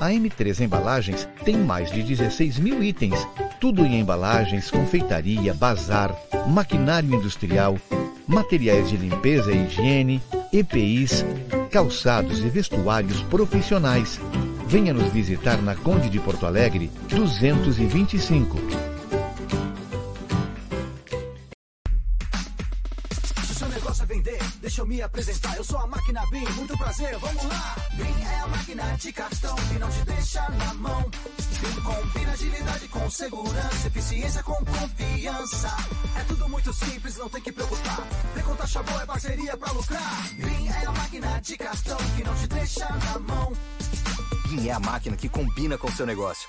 A M3 Embalagens tem mais de 16 mil itens, tudo em embalagens, confeitaria, bazar, maquinário industrial, materiais de limpeza e higiene, EPIs, calçados e vestuários profissionais. Venha nos visitar na Conde de Porto Alegre, 225. Apresentar. Eu sou a máquina BIM, muito prazer, vamos lá. BIM é a máquina de cartão que não te deixa na mão. BIM combina agilidade com segurança, eficiência com confiança. É tudo muito simples, não tem que preocupar. Vem com taxa boa, é parceria pra lucrar. BIM é a máquina de cartão que não te deixa na mão. BIM é a máquina que combina com o seu negócio.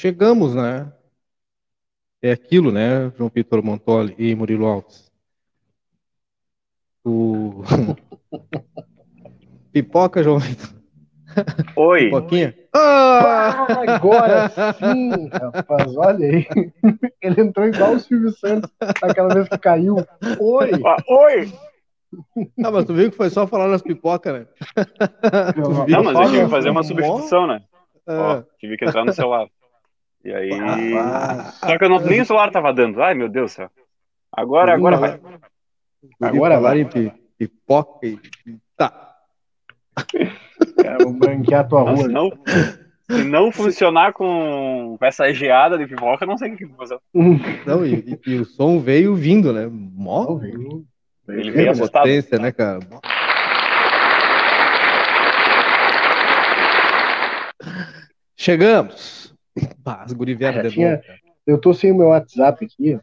Chegamos, né? É aquilo, né, João Vitor Montoli e Murilo Alves. O... Pipoca, João Vitor. Oi. Pipoquinha? Ah, agora sim, rapaz, olha aí. Ele entrou igual o Silvio Santos aquela vez que caiu. Oi! Ah, oi! Ah, mas tu viu que foi só falar nas pipocas, né? Não, mas eu tive que fazer uma substituição, né? Ó, Ah, tive que entrar no celular. E aí. Ah, Só que eu não, nem o celular tava dando. Ai, meu Deus do céu. Agora, agora vai. Agora vai. pi- pipoca e... Tá. Vou branquear a tua Mas rua. se não, se não funcionar com essa geada de pipoca, não sei o que fazer. Não, e, e- e o som veio vindo, né? Mó veio- Ele veio assustado. potência, né, cara? Chegamos. Bah, as guri vieram Já de tinha-. Eu tô sem o meu WhatsApp aqui,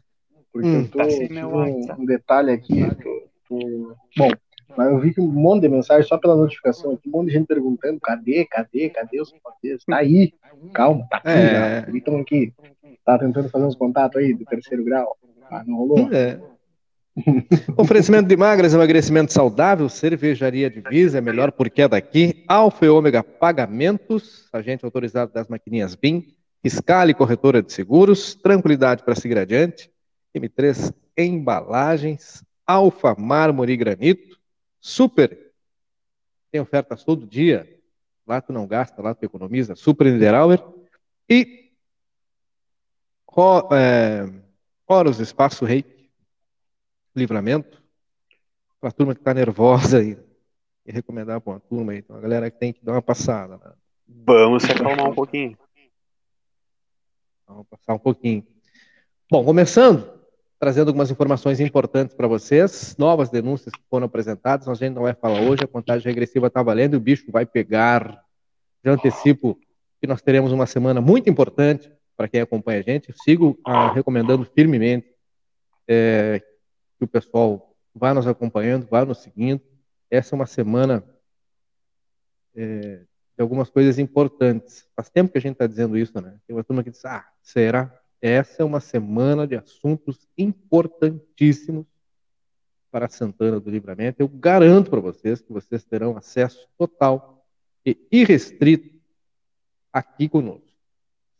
porque Hum, eu tô tá sem meu um, um detalhe aqui. tô- tô- Bom, mas eu vi que um monte de mensagem só pela notificação aqui, um monte de gente perguntando: cadê, cadê, cadê os papéis? Tá aí, calma, tá aqui. É. já. Estamos aqui. Tá tentando fazer uns contatos aí do terceiro grau. Ah, não rolou? É. Oferecimento de magras, emagrecimento saudável, cervejaria Divisa, é melhor porque é daqui. Alfa e Ômega Pagamentos, agente autorizado das maquininhas BIM. Fiscale Corretora de Seguros, tranquilidade para seguir adiante. M3 Embalagens, Alfa Mármore e Granito, Super. Tem ofertas todo dia. Lá tu não gasta, lá tu economiza. Super Niederauer. E é, Horus Espaço Reiki livramento, para a turma que está nervosa aí, e recomendar para uma turma aí, então a galera que tem que dar uma passada, né? Vamos se acalmar um pouquinho. Vamos passar um pouquinho. Bom, começando, trazendo algumas informações importantes para vocês, novas denúncias que foram apresentadas, a gente não vai falar hoje, a contagem regressiva está valendo e o bicho vai pegar. Já antecipo que nós teremos uma semana muito importante para quem acompanha a gente. Sigo ah, recomendando firmemente é, que o pessoal vá nos acompanhando, vá nos seguindo. Essa é uma semana é, de algumas coisas importantes. Faz tempo que a gente está dizendo isso, né? Tem uma turma que diz, ah, será? Essa é uma semana de assuntos importantíssimos para Santana do Livramento. Eu garanto para vocês que vocês terão acesso total e irrestrito aqui conosco,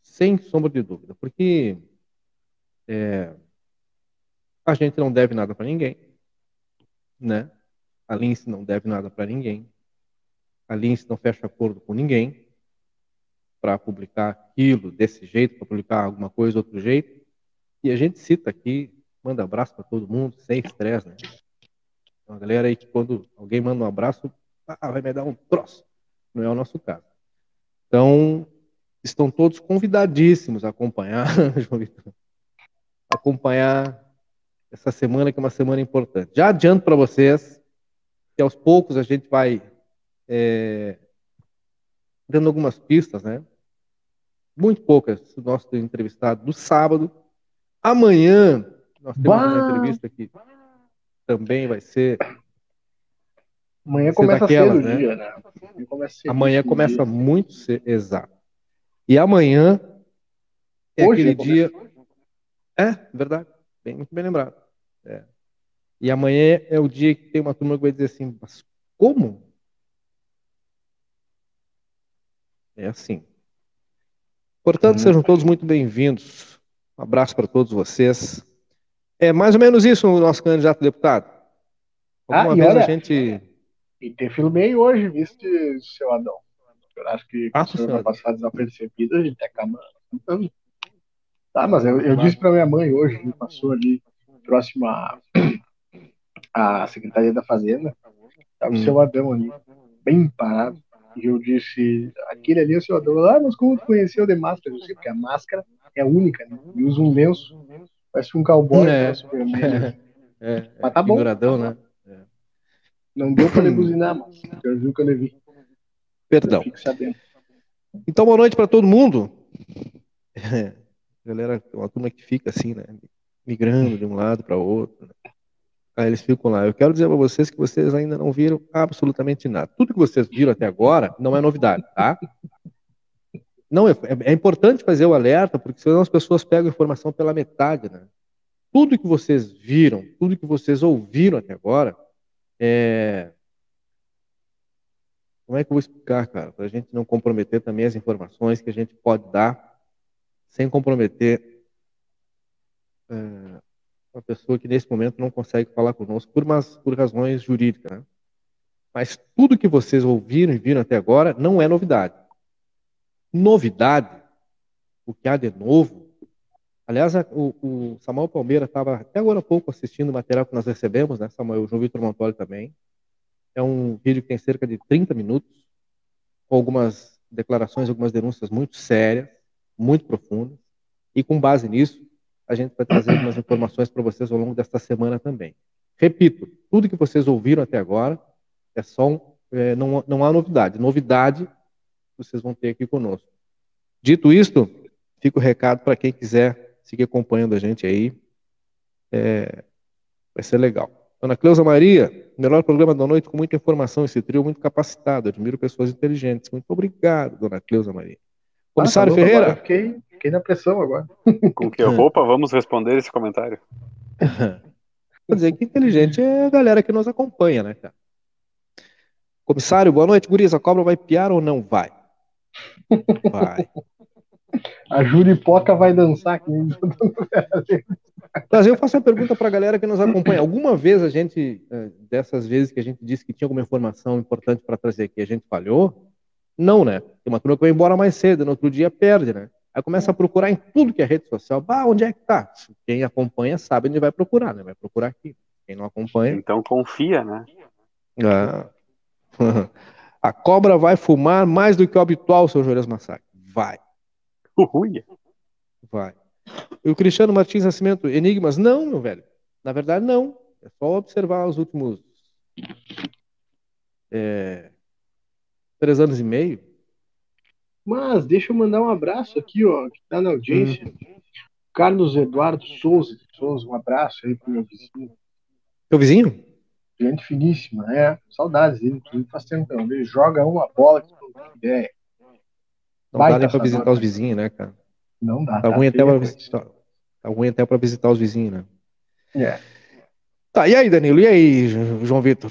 sem sombra de dúvida, porque é, a gente não deve nada para ninguém, né? A Lince não deve nada para ninguém. A Lince não fecha acordo com ninguém. para publicar aquilo desse jeito, para publicar alguma coisa outro jeito. E a gente cita aqui, manda abraço para todo mundo, sem estresse, né? Uma galera aí que quando alguém manda um abraço, ah, vai me dar um troço. Não é o nosso caso. Então, estão todos convidadíssimos a acompanhar, João Vitor, acompanhar essa semana, que é uma semana importante. Já adianto para vocês que aos poucos a gente vai é, dando algumas pistas, né? Muito poucas do nosso entrevistado do sábado. Amanhã nós temos bah! uma entrevista que também vai ser. Amanhã começa daquela, cedo né? o dia, né? Amanhã começa, amanhã começa muito cedo, exato. E amanhã é Hoje aquele dia. É, verdade. Bem, muito bem lembrado. É. E amanhã é o dia que tem uma turma que vai dizer assim, mas como? É assim. Portanto, hum. sejam todos muito bem-vindos. Um abraço para todos vocês. É mais ou menos isso o nosso candidato a deputado. Alguma ah, vez olha, a gente. E te filmei hoje, viste, seu Adão. Eu acho que ah, o senhor vai passar desapercebido, a gente acaba. Tá, mas eu, eu disse para minha mãe hoje, que passou ali próximo à, à Secretaria da Fazenda, estava hum. o seu Adão ali, bem parado. E eu disse, aquele ali é o seu Adão. Ah, mas como tu conheceu de máscara? Eu disse, porque a máscara é única, né? E usa um lenço, parece um cowboy. É. É, mas tá bom. né? É. Não deu para buzinar, mas eu vi que eu levei. Perdão. Então, boa noite para todo mundo. Galera, uma turma que fica assim, né? Migrando de um lado para outro. Né? Aí eles ficam lá. Eu quero dizer para vocês que vocês ainda não viram absolutamente nada. Tudo que vocês viram até agora não é novidade, tá? Não, é, é importante fazer o alerta, porque senão as pessoas pegam informação pela metade, né? Tudo que vocês viram, tudo que vocês ouviram até agora, é, como é que eu vou explicar, cara? Para a gente não comprometer também as informações que a gente pode dar, sem comprometer é, uma pessoa que nesse momento não consegue falar conosco por, umas, por razões jurídicas. Né? Mas tudo que vocês ouviram e viram até agora não é novidade. Novidade, o que há de novo. Aliás, o, o Samuel Palmeira estava até agora há pouco assistindo o material que nós recebemos, né, Samuel? O João Vitor Montoli também. É um vídeo que tem cerca de 30 minutos, com algumas declarações, algumas denúncias muito sérias, muito profundas. E com base nisso, a gente vai trazer algumas informações para vocês ao longo desta semana também. Repito, tudo que vocês ouviram até agora é só um, é, não, não há novidade. Novidade vocês vão ter aqui conosco. Dito isto, fica o recado para quem quiser seguir acompanhando a gente aí. É, vai ser legal. Ana Cleusa Maria, melhor programa da noite com muita informação, esse trio muito capacitado, admiro pessoas inteligentes. Muito obrigado, dona Cleusa Maria. Comissário ah, tá Ferreira? Fiquei, fiquei na pressão agora. Com que roupa vamos responder esse comentário? Quer dizer que inteligente é a galera que nos acompanha, né, cara? Comissário, boa noite, Guriza. A cobra vai piar ou não vai? Vai. A Juripoca vai dançar aqui. Mas eu faço uma pergunta para a galera que nos acompanha. Alguma vez a gente, eh, dessas vezes que a gente disse que tinha alguma informação importante para trazer aqui, a gente falhou? Não, né? Tem uma turma que vai embora mais cedo, no outro dia perde, né? Aí começa a procurar em tudo que é rede social. Bah, onde é que tá? Quem acompanha sabe onde vai procurar, né? Vai procurar aqui. Quem não acompanha. Então confia, né? Ah. A cobra vai fumar mais do que o habitual, seu Juarez Massacre. Vai. Uia. Vai. E o Cristiano Martins Nascimento, enigmas? Não, meu velho. Na verdade, não. É só observar os últimos é, três anos e meio. Mas deixa eu mandar um abraço aqui, ó, que tá na audiência. Hum. Carlos Eduardo Souza, Souza, um abraço aí pro meu vizinho. Teu vizinho? Gente finíssima, é. Saudades dele, inclusive faz tempo não. Ele joga uma bola que não tem ideia. Não dá nem pra visitar os vizinhos, né, cara? Não dá. Tá, tá ruim até pra visitar. Tá ruim até pra visitar os vizinhos, né? É. Tá, e aí, Danilo? E aí, João Vitor?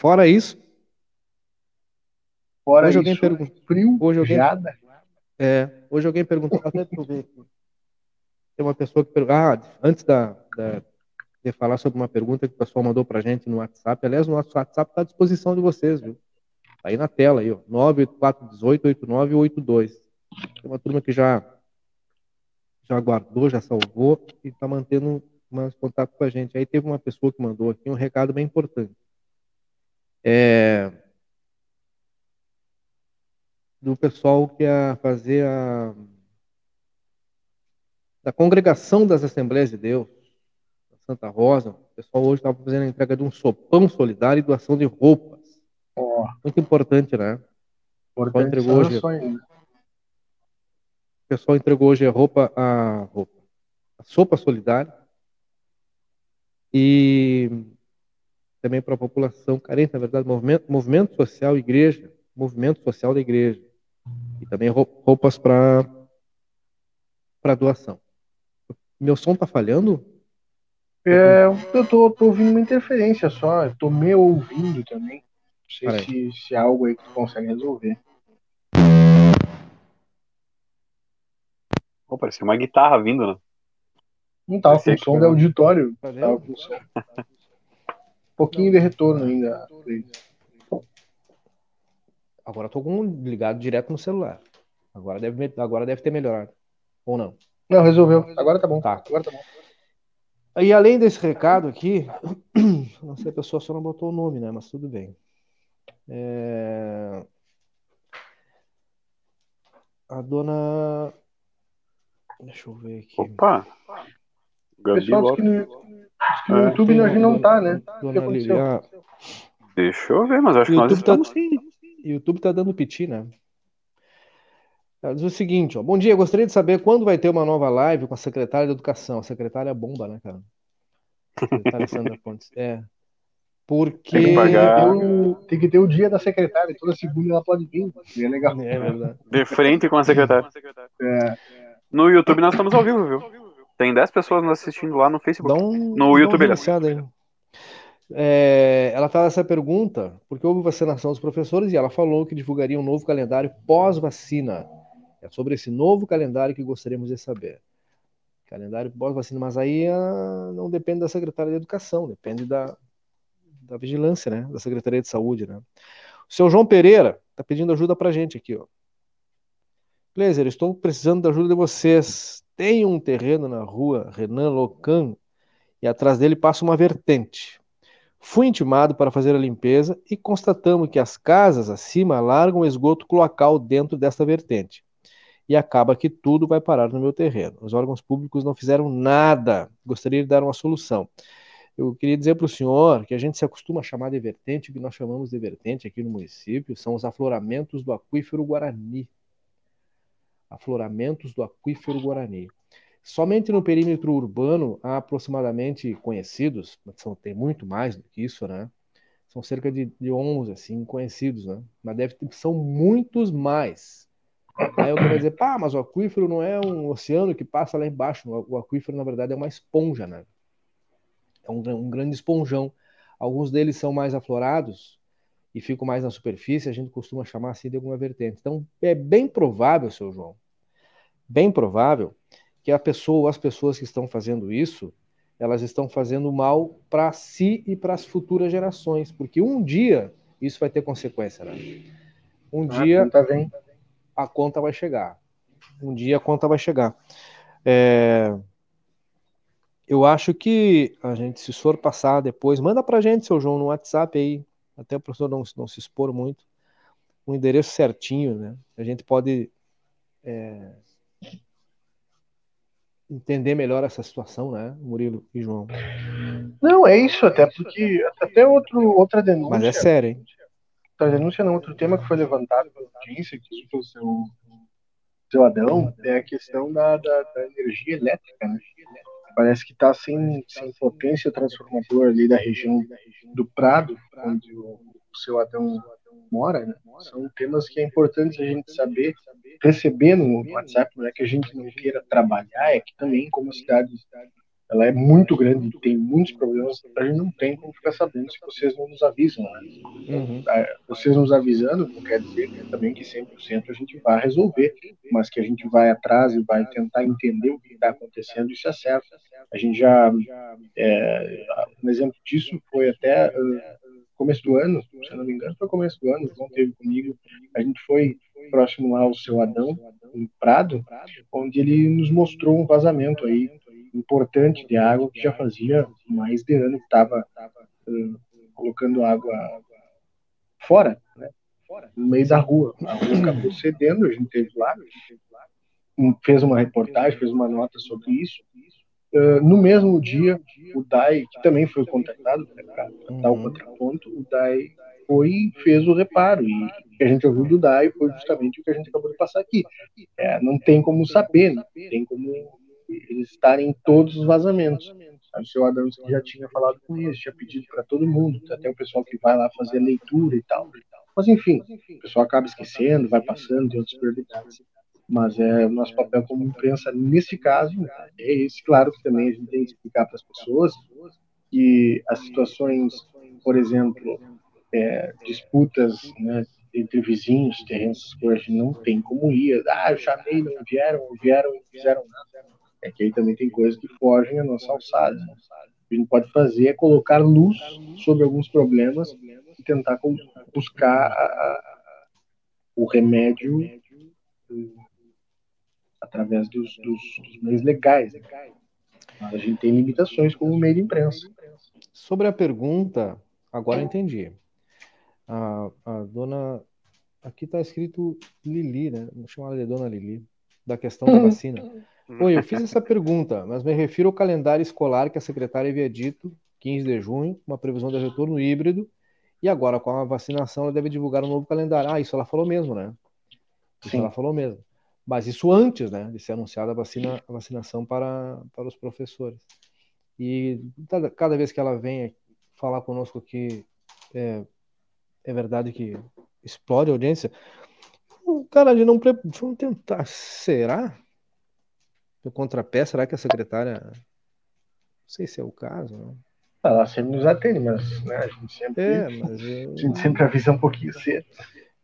Fora isso. Fora hoje isso, alguém perguntou. Frio, hoje alguém, jada. É, hoje alguém perguntou, até ver aqui. Tem uma pessoa que perguntou, ah, antes da, da, de falar sobre uma pergunta que o pessoal mandou pra gente no WhatsApp, aliás, o nosso WhatsApp está à disposição de vocês, viu? Aí na tela aí, ó, 984188982. Tem uma turma que já já guardou, já salvou e está mantendo mais contato com a gente. Aí teve uma pessoa que mandou aqui um recado bem importante. É, do pessoal que ia fazer a da congregação das Assembleias de Deus, Santa Rosa. O pessoal hoje estava fazendo a entrega de um sopão solidário e doação de roupas. Oh. Muito importante, né? Importante entregou hoje, o pessoal entregou hoje a roupa, a roupa, a sopa solidária e também para a população carente, na verdade, movimento, movimento social igreja, movimento social da igreja e também roupas para para doação. Meu som tá falhando? É, eu tô, tô ouvindo uma interferência só. Eu tô me ouvindo também. Não sei se, se é algo aí que tu consegue resolver. Oh, parecia uma guitarra vindo, né? Não tava com som de auditório. Tá tava com som. Um pouquinho de retorno ainda. Agora tô com ligado direto no celular. Agora deve, agora deve ter melhorado. Ou não? Não, resolveu. Agora tá bom. Tá. Agora tá bom. E além desse recado aqui, não sei, a pessoa só não botou o nome, né? Mas tudo bem. É... A dona. Deixa eu ver aqui. Opa! Gabi Pessoal, que no, que no é, YouTube a gente não tá, né? Dona Lilian... Deixa eu ver, mas acho que nós estamos tá... sim. YouTube tá dando piti, né? Ela diz o seguinte, ó, bom dia, gostaria de saber quando vai ter uma nova live com a secretária de Educação. A secretária é bomba, né, cara? secretária Sandra Pontes. É. Porque. Tem que, pagar... o, tem que ter o dia da secretária, toda segunda ela pode vir. É legal. É verdade. De frente com a secretária. É. No YouTube nós estamos ao vivo, viu? Tem 10 pessoas nos assistindo lá no Facebook. Um, no YouTube, aí. É, ela faz essa pergunta porque houve vacinação dos professores e ela falou que divulgaria um novo calendário pós-vacina. É sobre esse novo calendário que gostaríamos de saber. Calendário pós-vacina, mas aí ah, não depende da Secretaria de Educação, depende da, da vigilância, né? Da Secretaria de Saúde, né? O seu João Pereira está pedindo ajuda para gente aqui, ó. Blazer, estou precisando da ajuda de vocês. Tem um terreno na rua Renan Locan e atrás dele passa uma vertente. Fui intimado para fazer a limpeza e constatamos que as casas acima largam esgoto cloacal dentro desta vertente e acaba que tudo vai parar no meu terreno. Os órgãos públicos não fizeram nada. Gostaria de dar uma solução. Eu queria dizer para o senhor que a gente se acostuma a chamar de vertente, o que nós chamamos de vertente aqui no município são os afloramentos do aquífero Guarani. Afloramentos do aquífero Guarani. Somente no perímetro urbano há aproximadamente conhecidos, são, tem muito mais do que isso, né? São cerca de, de 11, assim, conhecidos, né? Mas deve ter, são muitos mais. Aí alguém vai dizer, pá, mas o aquífero não é um oceano que passa lá embaixo. O aquífero, na verdade, é uma esponja, né? É um, um grande esponjão. Alguns deles são mais aflorados e ficam mais na superfície, a gente costuma chamar assim de alguma vertente. Então, é bem provável, seu João, bem provável que a pessoa, as pessoas que estão fazendo isso, elas estão fazendo mal para si e para as futuras gerações, porque um dia isso vai ter consequência, né? Um ah, dia, tá bem a conta vai chegar. Um dia a conta vai chegar. É... Eu acho que a gente, se for passar depois, manda pra gente, seu João, no WhatsApp aí, até o professor não, não se expor muito, um endereço certinho, né? A gente pode é... entender melhor essa situação, né, Murilo e João? Não, é isso, até porque até outro, outra denúncia. Mas é sério, hein? a denúncia não, outro tema que foi levantado pela audiência aqui pelo seu, seu Adão é a questão da, da, da energia elétrica, né? Parece que está sem, sem potência transformadora ali da região do Prado, onde o, o seu Adão mora, né? São temas que é importante a gente saber receber no WhatsApp, não é que a gente não queira trabalhar, é que também como cidade ela é muito grande, tem muitos problemas, a gente não tem como ficar sabendo se vocês não nos avisam. Né? Uhum. É, vocês nos avisando não quer dizer também que 100% a gente vai resolver, mas que a gente vai atrás e vai tentar entender o que está acontecendo, isso é certo. A gente já, é, um exemplo disso foi até uh, começo do ano, se eu não me engano, foi começo do ano, o João teve comigo, a gente foi próximo lá ao seu Adão, em Prado, onde ele nos mostrou um vazamento aí importante de água que já fazia mais de ano que estava uh, colocando água fora, né? no meio da rua. A rua acabou cedendo, a gente teve lá, fez uma reportagem, fez uma nota sobre isso. Uh, no mesmo dia, o DAI, que também foi contratado para dar o uhum. contraponto, o DAI foi e fez o reparo. E o que a gente ouviu do DAI foi justamente o que a gente acabou de passar aqui. É, não tem como saber, não tem como eles estarem em todos os vazamentos. O seu Adams já tinha falado com eles, tinha pedido para todo mundo, até o pessoal que vai lá fazer a leitura e tal. Mas enfim, o pessoal acaba esquecendo, vai passando de outras prioridades. Mas é o nosso papel como imprensa, nesse caso, é esse. Claro que também a gente tem que explicar para as pessoas que as situações, por exemplo, é, disputas né, entre vizinhos, terrenos, que hoje não tem como ir. Ah, eu chamei, não vieram, vieram e não fizeram nada. É que aí também tem coisas que fogem à nossa alçada. Né? O que a gente pode fazer é colocar luz sobre alguns problemas e tentar buscar a, a, o remédio através dos, dos, dos meios legais. Mas a gente tem limitações como meio de imprensa. Sobre a pergunta, agora entendi. A, a dona. Aqui está escrito Lili, né? Vou chamar ela de dona Lili, da questão da vacina. Oi, eu fiz essa pergunta, mas me refiro ao calendário escolar que a secretária havia dito, 15 de junho, uma previsão de retorno híbrido, e agora com a vacinação ela deve divulgar um novo calendário. Ah, isso ela falou mesmo, né? Isso Sim. ela falou mesmo. Mas isso antes, né, de ser anunciada a, vacina, a vacinação para, para os professores. E cada vez que ela vem falar conosco aqui, é, é verdade que explode a audiência. Cara, de não. Vamos tentar. Será? O contrapé, será que a secretária. Não sei se é o caso, não. Ela sempre nos atende, mas né, a gente sempre. É, mas eu... A gente sempre avisa um pouquinho cedo.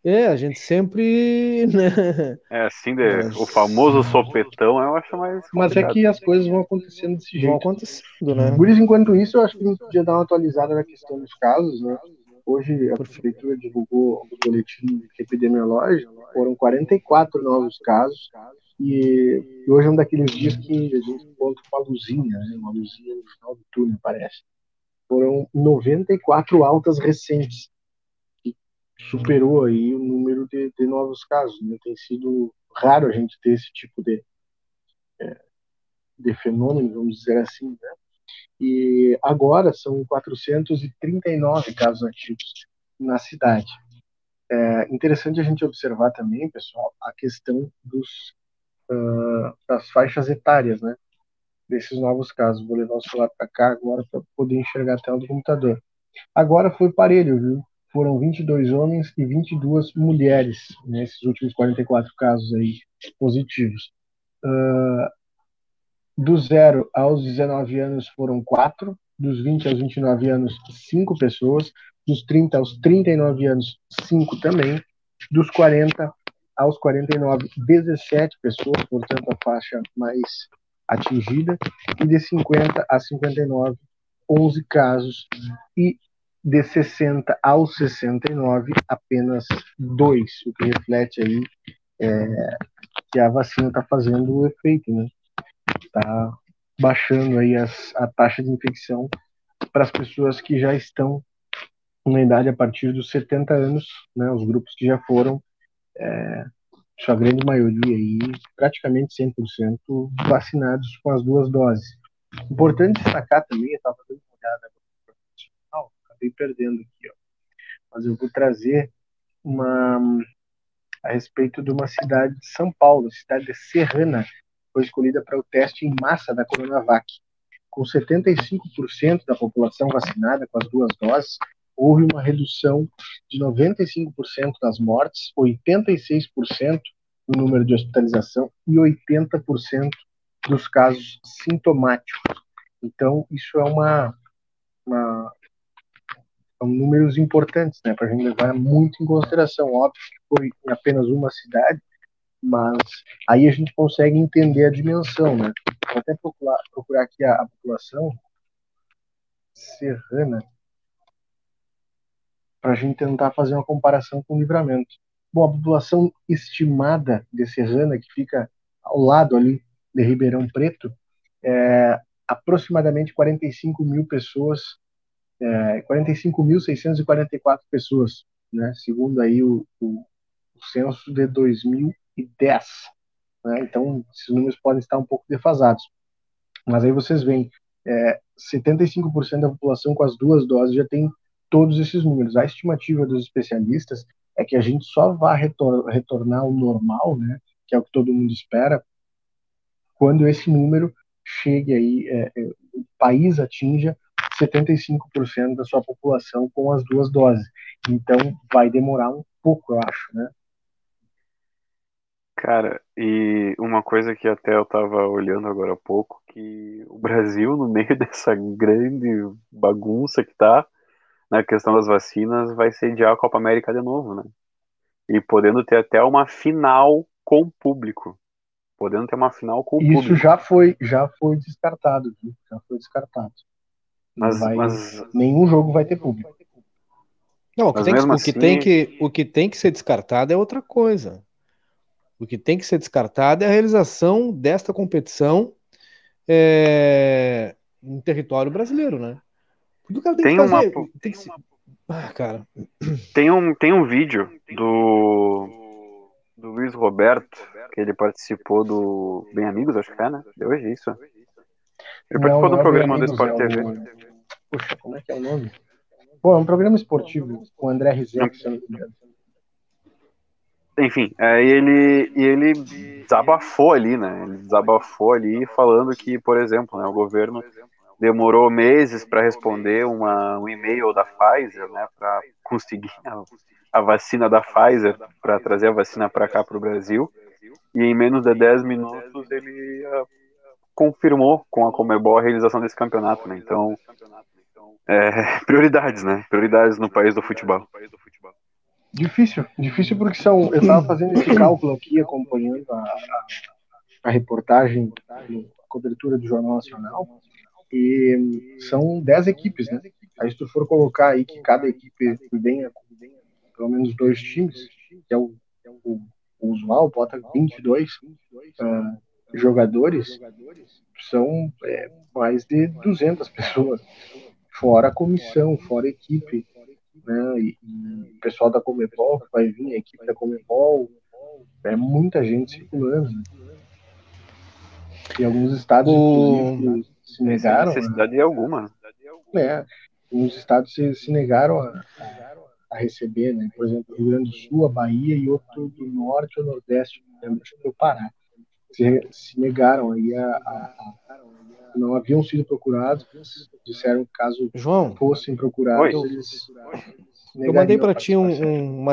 É, a gente sempre. Né? É assim, de, mas... o famoso sopetão eu acho mais. Complicado. Mas é que as coisas vão acontecendo desse jeito. Vão acontecendo, né? Por isso, enquanto isso, eu acho que a gente podia dar uma atualizada na questão dos casos, né? Hoje a prefeitura divulgou o boletim epidemiológico, foram 44 novos casos, e hoje é um daqueles dias que a gente encontra uma luzinha, né? uma luzinha no final do túnel, parece. Foram 94 altas recentes, que superou aí o número de, de novos casos. Né? Tem sido raro a gente ter esse tipo de, é, de fenômeno, vamos dizer assim, né? E agora são 439 casos ativos na cidade. É interessante a gente observar também, pessoal, a questão dos, uh, das faixas etárias, né? Desses novos casos. Vou levar o celular para cá agora para poder enxergar a tela do computador. Agora foi parelho, viu? Foram 22 homens e 22 mulheres nesses últimos 44 casos aí positivos. Uh, do 0 aos 19 anos foram 4, dos 20 aos 29 anos, 5 pessoas, dos 30 aos 39 anos, 5 também, dos 40 aos 49, 17 pessoas, portanto a faixa mais atingida, e de 50 a 59, 11 casos, e de 60 aos 69, apenas 2, o que reflete aí é, que a vacina está fazendo o efeito, né? Está baixando aí as, a taxa de infecção para as pessoas que já estão na idade a partir dos 70 anos, né, os grupos que já foram, é, sua grande maioria aí, praticamente 100% vacinados com as duas doses. Importante destacar também, eu estava dando uma olhada agora, acabei perdendo aqui, ó, mas eu vou trazer uma a respeito de uma cidade de São Paulo, cidade de Serrana, foi escolhida para o teste em massa da Coronavac. Com 75% da população vacinada com as duas doses, houve uma redução de 95% das mortes, 86% no número de hospitalização e 80% dos casos sintomáticos. Então, isso é uma, uma são números importantes, né, para a gente levar muito em consideração. Óbvio que foi em apenas uma cidade, mas aí a gente consegue entender a dimensão, né? Vou até procurar, procurar aqui a, a população serrana. para a gente tentar fazer uma comparação com o livramento. Bom, a população estimada de Serrana, que fica ao lado ali de Ribeirão Preto, é aproximadamente 45 mil pessoas, é, 45.644 pessoas, né, segundo aí o, o, o censo de 2010. Né, então, esses números podem estar um pouco defasados. Mas aí vocês veem, é, 75% da população com as duas doses já tem todos esses números. A estimativa dos especialistas é que a gente só vai retor retornar ao normal, né, que é o que todo mundo espera, quando esse número chegue aí, é, é, o país atinja 75% da sua população com as duas doses. Então, vai demorar um pouco, eu acho, né? Cara, e uma coisa que até eu tava olhando agora há pouco, que o Brasil, no meio dessa grande bagunça que tá, na questão das vacinas, vai sediar a Copa América de novo, né? E podendo ter até uma final com público. Podendo ter uma final com Isso público. Isso já foi, já foi descartado, viu? Já foi descartado. Mas, vai, mas... Nenhum jogo vai ter público. Não, o que, tem que, assim... o, que tem que, o que tem que ser descartado é outra coisa. O que tem que ser descartado é a realização desta competição é, em território brasileiro, né? Porque o cara tem, tem que fazer. Uma... Tem que Ah, cara. Tem um, tem um vídeo do, do Luiz Roberto, que ele participou do Bem Amigos, acho que é, né? De hoje, isso. Ele participou do programa do Sport TV. Puxa, como é que é o nome? Pô, é um programa esportivo com o André Rizek, se eu não me engano. Enfim, é, ele, ele desabafou ali, né? Ele desabafou ali falando que, por exemplo, né, o governo demorou meses para responder uma, um e-mail da Pfizer, né, para conseguir a, a, vacina da Pfizer, para trazer a vacina para cá, para o Brasil. E em menos de 10 minutos ele uh, confirmou com a Comebol a realização desse campeonato, né? Então, é, prioridades, né? Prioridades no país do futebol. Difícil, difícil porque são. Eu estava fazendo esse cálculo aqui, acompanhando a, a, a reportagem, a cobertura do Jornal Nacional, e são 10 equipes, né? Aí se tu for colocar aí que cada equipe venha com pelo menos dois times, que é o, o, o usual, bota 22 uh, jogadores, são é, mais de 200 pessoas, fora a comissão, fora a equipe né? E, e o pessoal da Comebol vai vir, a equipe da Comebol, é muita gente circulando. Né? E alguns estados o... se negaram. Sem necessidade a... alguma. É, alguns estados se, se negaram a, a, receber, né? Por exemplo, Rio Grande do Sul, a Bahia e outro do norte ou nordeste, acho que o Pará. Se, se negaram aí a, a, não haviam sido procurados, disseram que caso João, fossem procurados, Oi. eles eu mandei para ti um, um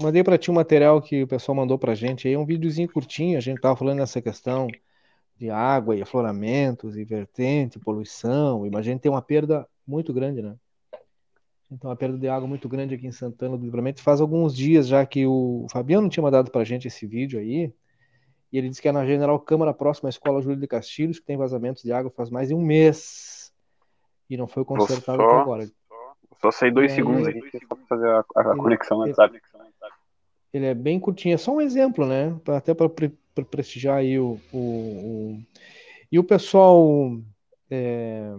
mandei para ti um material que o pessoal mandou para gente aí, um videozinho curtinho, a gente tava falando nessa questão de água e afloramentos e vertente, poluição, e a gente tem uma perda muito grande, né? Então, uma perda de água muito grande aqui em Santana do Livramento. Faz alguns dias já que o Fabiano tinha mandado para a gente esse vídeo aí. E ele disse que é na General Câmara, próxima à Escola Júlio de Castilhos, que tem vazamentos de água faz mais de um mês. E não foi consertado só, até agora. Só sair dois segundos aqui só para fazer a, a ele, conexão no WhatsApp. Ele é bem curtinho, é só um exemplo, né? Até para pre prestigiar aí o, o, o, E o pessoal. É...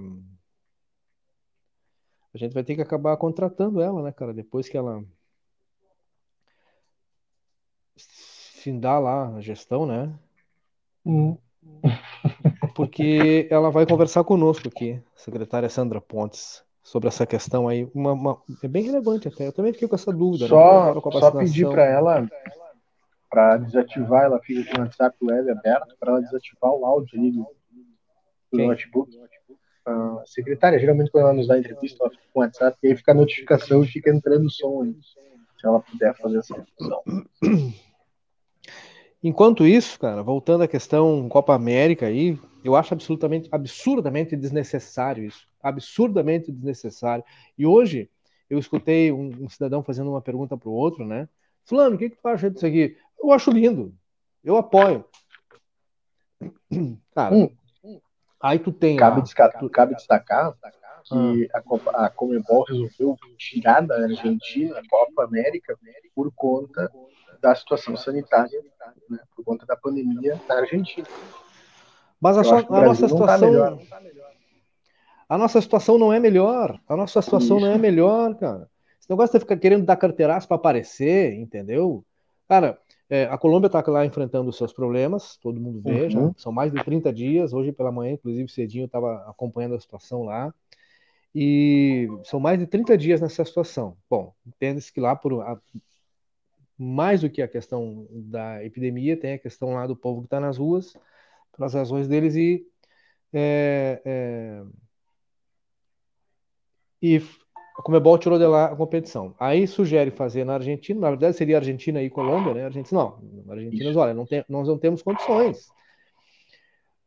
A gente vai ter que acabar contratando ela, né, cara? Depois que ela findar lá a gestão, né? Hum. Porque ela vai conversar conosco aqui, secretária Sandra Pontes, sobre essa questão aí. Uma, uma, é bem relevante até. Eu também fiquei com essa dúvida. Só, né? só pedir para ela para desativar, ela fica com o WhatsApp web aberto, para ela desativar o áudio ali do, do notebook. Uh, secretária, geralmente quando ela nos dá entrevista, ela fica com o WhatsApp e aí fica a notificação e fica entrando o som aí. Se ela puder fazer essa função. Enquanto isso, cara, voltando à questão Copa América aí, eu acho absolutamente, absurdamente desnecessário isso. Absurdamente desnecessário. E hoje eu escutei um, um cidadão fazendo uma pergunta para o outro, né? Fulano, o que, que tu acha disso aqui? Eu acho lindo. Eu apoio. Cara, hum. aí tu tem. Cabe, tu... cabe destacar que ah. a, a Comebol resolveu tirar da Argentina a Copa América por conta da situação sanitária, né, por conta da pandemia na Argentina. Mas a, a nossa tá situação. Tá a nossa situação não é melhor. A nossa situação Isso. não é melhor, cara. Esse negócio de ficar querendo dar carteiraço para aparecer, entendeu? Cara, é, a Colômbia está lá enfrentando os seus problemas, todo mundo vê, uhum. já são mais de 30 dias. Hoje pela manhã, inclusive, cedinho, eu estava acompanhando a situação lá. E são mais de 30 dias nessa situação. Bom, entende-se que lá, por mais do que a questão da epidemia, tem a questão lá do povo que está nas ruas, pelas razões deles, e, é, é, e a Comebol tirou de lá a competição. Aí sugere fazer na Argentina, na verdade seria Argentina e Colômbia, né? Argentina, não, Argentina, olha, não tem, nós não temos condições.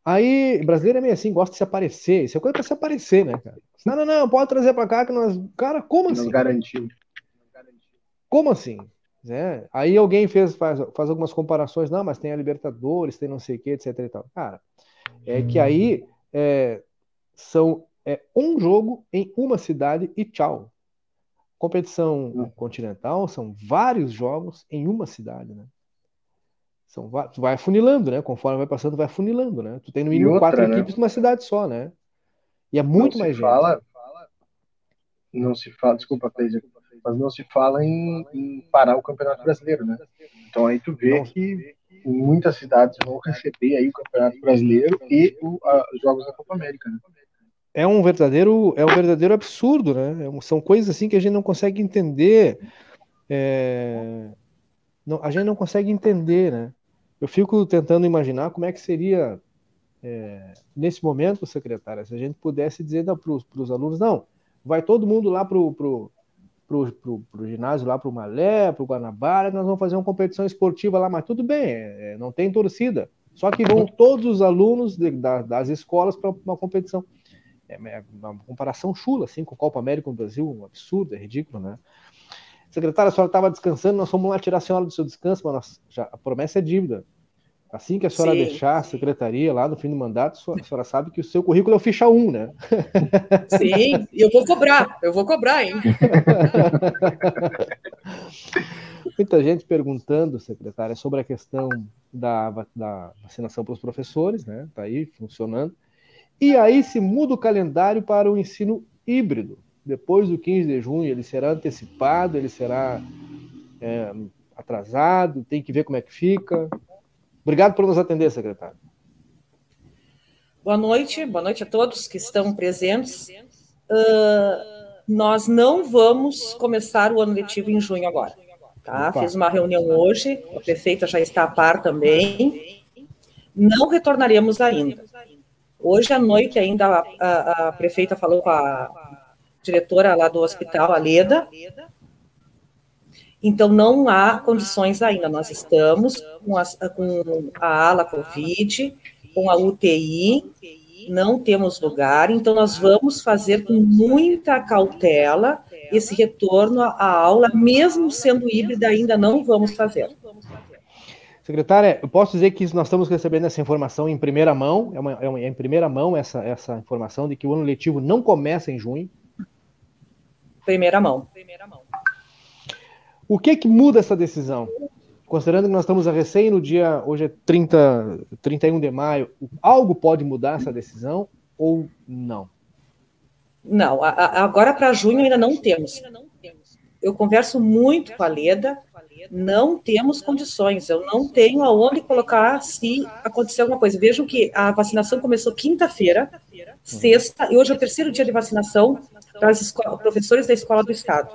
Aí, brasileiro é meio assim, gosta de se aparecer. Isso é coisa para se aparecer, né, cara? Não, não, não, pode trazer para cá que nós. Cara, como assim? Não garantiu. Como assim? É. Aí alguém fez, faz, faz algumas comparações, não, mas tem a Libertadores, tem não sei o que, etc e tal. Cara, é que aí é, são é um jogo em uma cidade e tchau. Competição hum. continental são vários jogos em uma cidade, né? São, tu vai afunilando, né? Conforme vai passando, vai afunilando, né? Tu tem no mínimo outra, quatro né? equipes numa cidade só, né? E é muito mais fala, gente. Não se fala, desculpa, Cleide, mas não se fala em, em, parar o Campeonato Brasileiro, né? Então aí tu vê que muitas cidades vão receber aí o Campeonato Brasileiro e os Jogos da Copa América, né? é um verdadeiro é um verdadeiro absurdo, né? É são coisas assim que a gente não consegue entender. É, não, a gente não consegue entender, né? Eu fico tentando imaginar como é que seria é, nesse momento, secretária, se a gente pudesse dizer para os alunos, não, vai todo mundo lá para o pro, pro, pro, pro, ginásio, lá para o Malé, para o Guanabara, nós vamos fazer uma competição esportiva lá, mas tudo bem, é, é não tem torcida. Só que vão todos os alunos de, da, das escolas para uma competição. É, é uma comparação chula, assim, com a Copa América no Brasil, um absurdo, é ridículo, né? Secretária, a senhora estava descansando, nós fomos lá tirar a senhora do seu descanso, mas nós, já, a promessa é dívida. Assim que a senhora Sim. deixar a secretaria lá no fim do mandato, a senhora sabe que o seu currículo é o ficha 1, né? Sim, eu vou cobrar, eu vou cobrar, hein? Muita gente perguntando, secretária, sobre a questão da, da vacinação para os professores, né? Está aí funcionando. E aí se muda o calendário para o ensino híbrido. Depois do 15 de junho, ele será antecipado, ele será é, atrasado, tem que ver como é que fica. Obrigado por nos atender, secretário. Boa noite, boa noite a todos que estão presentes. Uh, nós não vamos começar o ano letivo em junho agora. Tá? Fiz uma reunião hoje, a prefeita já está a par também. Não retornaremos ainda. Hoje à noite ainda a, a, a prefeita falou com a diretora lá do hospital, a Leda. Então, não há condições ainda. Nós estamos com, as, com a ala Covid, com a UTI, não temos lugar, então nós vamos fazer com muita cautela esse retorno à aula, mesmo sendo híbrida, ainda não vamos fazer. Secretária, eu posso dizer que nós estamos recebendo essa informação em primeira mão, é, uma, é, uma, é em primeira mão essa, essa informação de que o ano letivo não começa em junho. Primeira mão. Primeira mão. O que que muda essa decisão? Considerando que nós estamos a recém no dia, hoje é 30, 31 de maio, algo pode mudar essa decisão ou não? Não, a, a, agora para junho ainda não temos. Eu converso muito com a Leda, não temos condições, eu não tenho aonde colocar se acontecer alguma coisa. Vejam que a vacinação começou quinta-feira, sexta, e hoje é o terceiro dia de vacinação para os professores da Escola do Estado.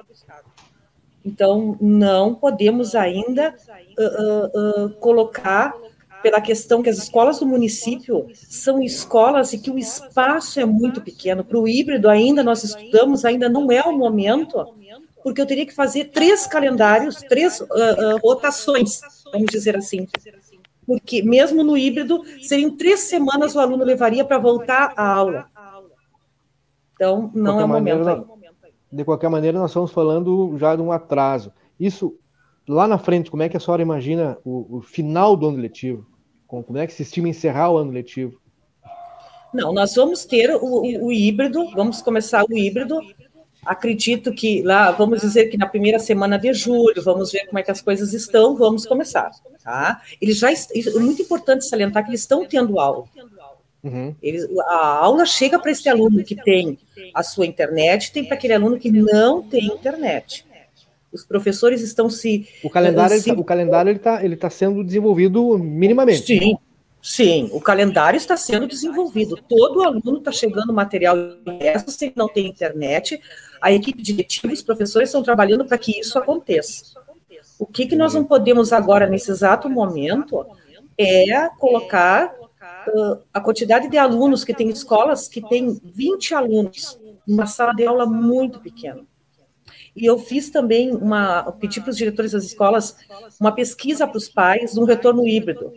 Então, não podemos ainda uh, uh, colocar pela questão que as escolas do município são escolas e que o espaço é muito pequeno. Para o híbrido, ainda nós estudamos, ainda não é o momento porque eu teria que fazer três calendários, três uh, uh, rotações, vamos dizer assim. Porque mesmo no híbrido, seriam três semanas o aluno levaria para voltar à aula. Então, não é o momento maneira, De qualquer maneira, nós estamos falando já de um atraso. Isso, lá na frente, como é que a senhora imagina o, o final do ano letivo? Como é que se estima encerrar o ano letivo? Não, nós vamos ter o, o, híbrido, vamos começar o híbrido. Acredito que lá, vamos dizer que na primeira semana de julho, vamos ver como é que as coisas estão, vamos começar. Tá? Eles já, é muito importante salientar que eles estão tendo aula. Uhum. Eles, a aula chega para esse aluno que tem a sua internet, tem para aquele aluno que não tem internet. Os professores estão se. O calendário, se... Ele tá, ele está ele tá sendo desenvolvido minimamente. Sim, sim. O calendário está sendo desenvolvido. Todo aluno está chegando material impresso, se não tem internet. A equipe diretiva, os professores estão trabalhando para que isso aconteça. O que, que nós não podemos agora, nesse exato momento, é colocar a quantidade de alunos que tem escolas que tem 20 alunos numa sala de aula muito pequena. E eu fiz também uma, pedi para os diretores das escolas uma pesquisa para os pais um retorno híbrido.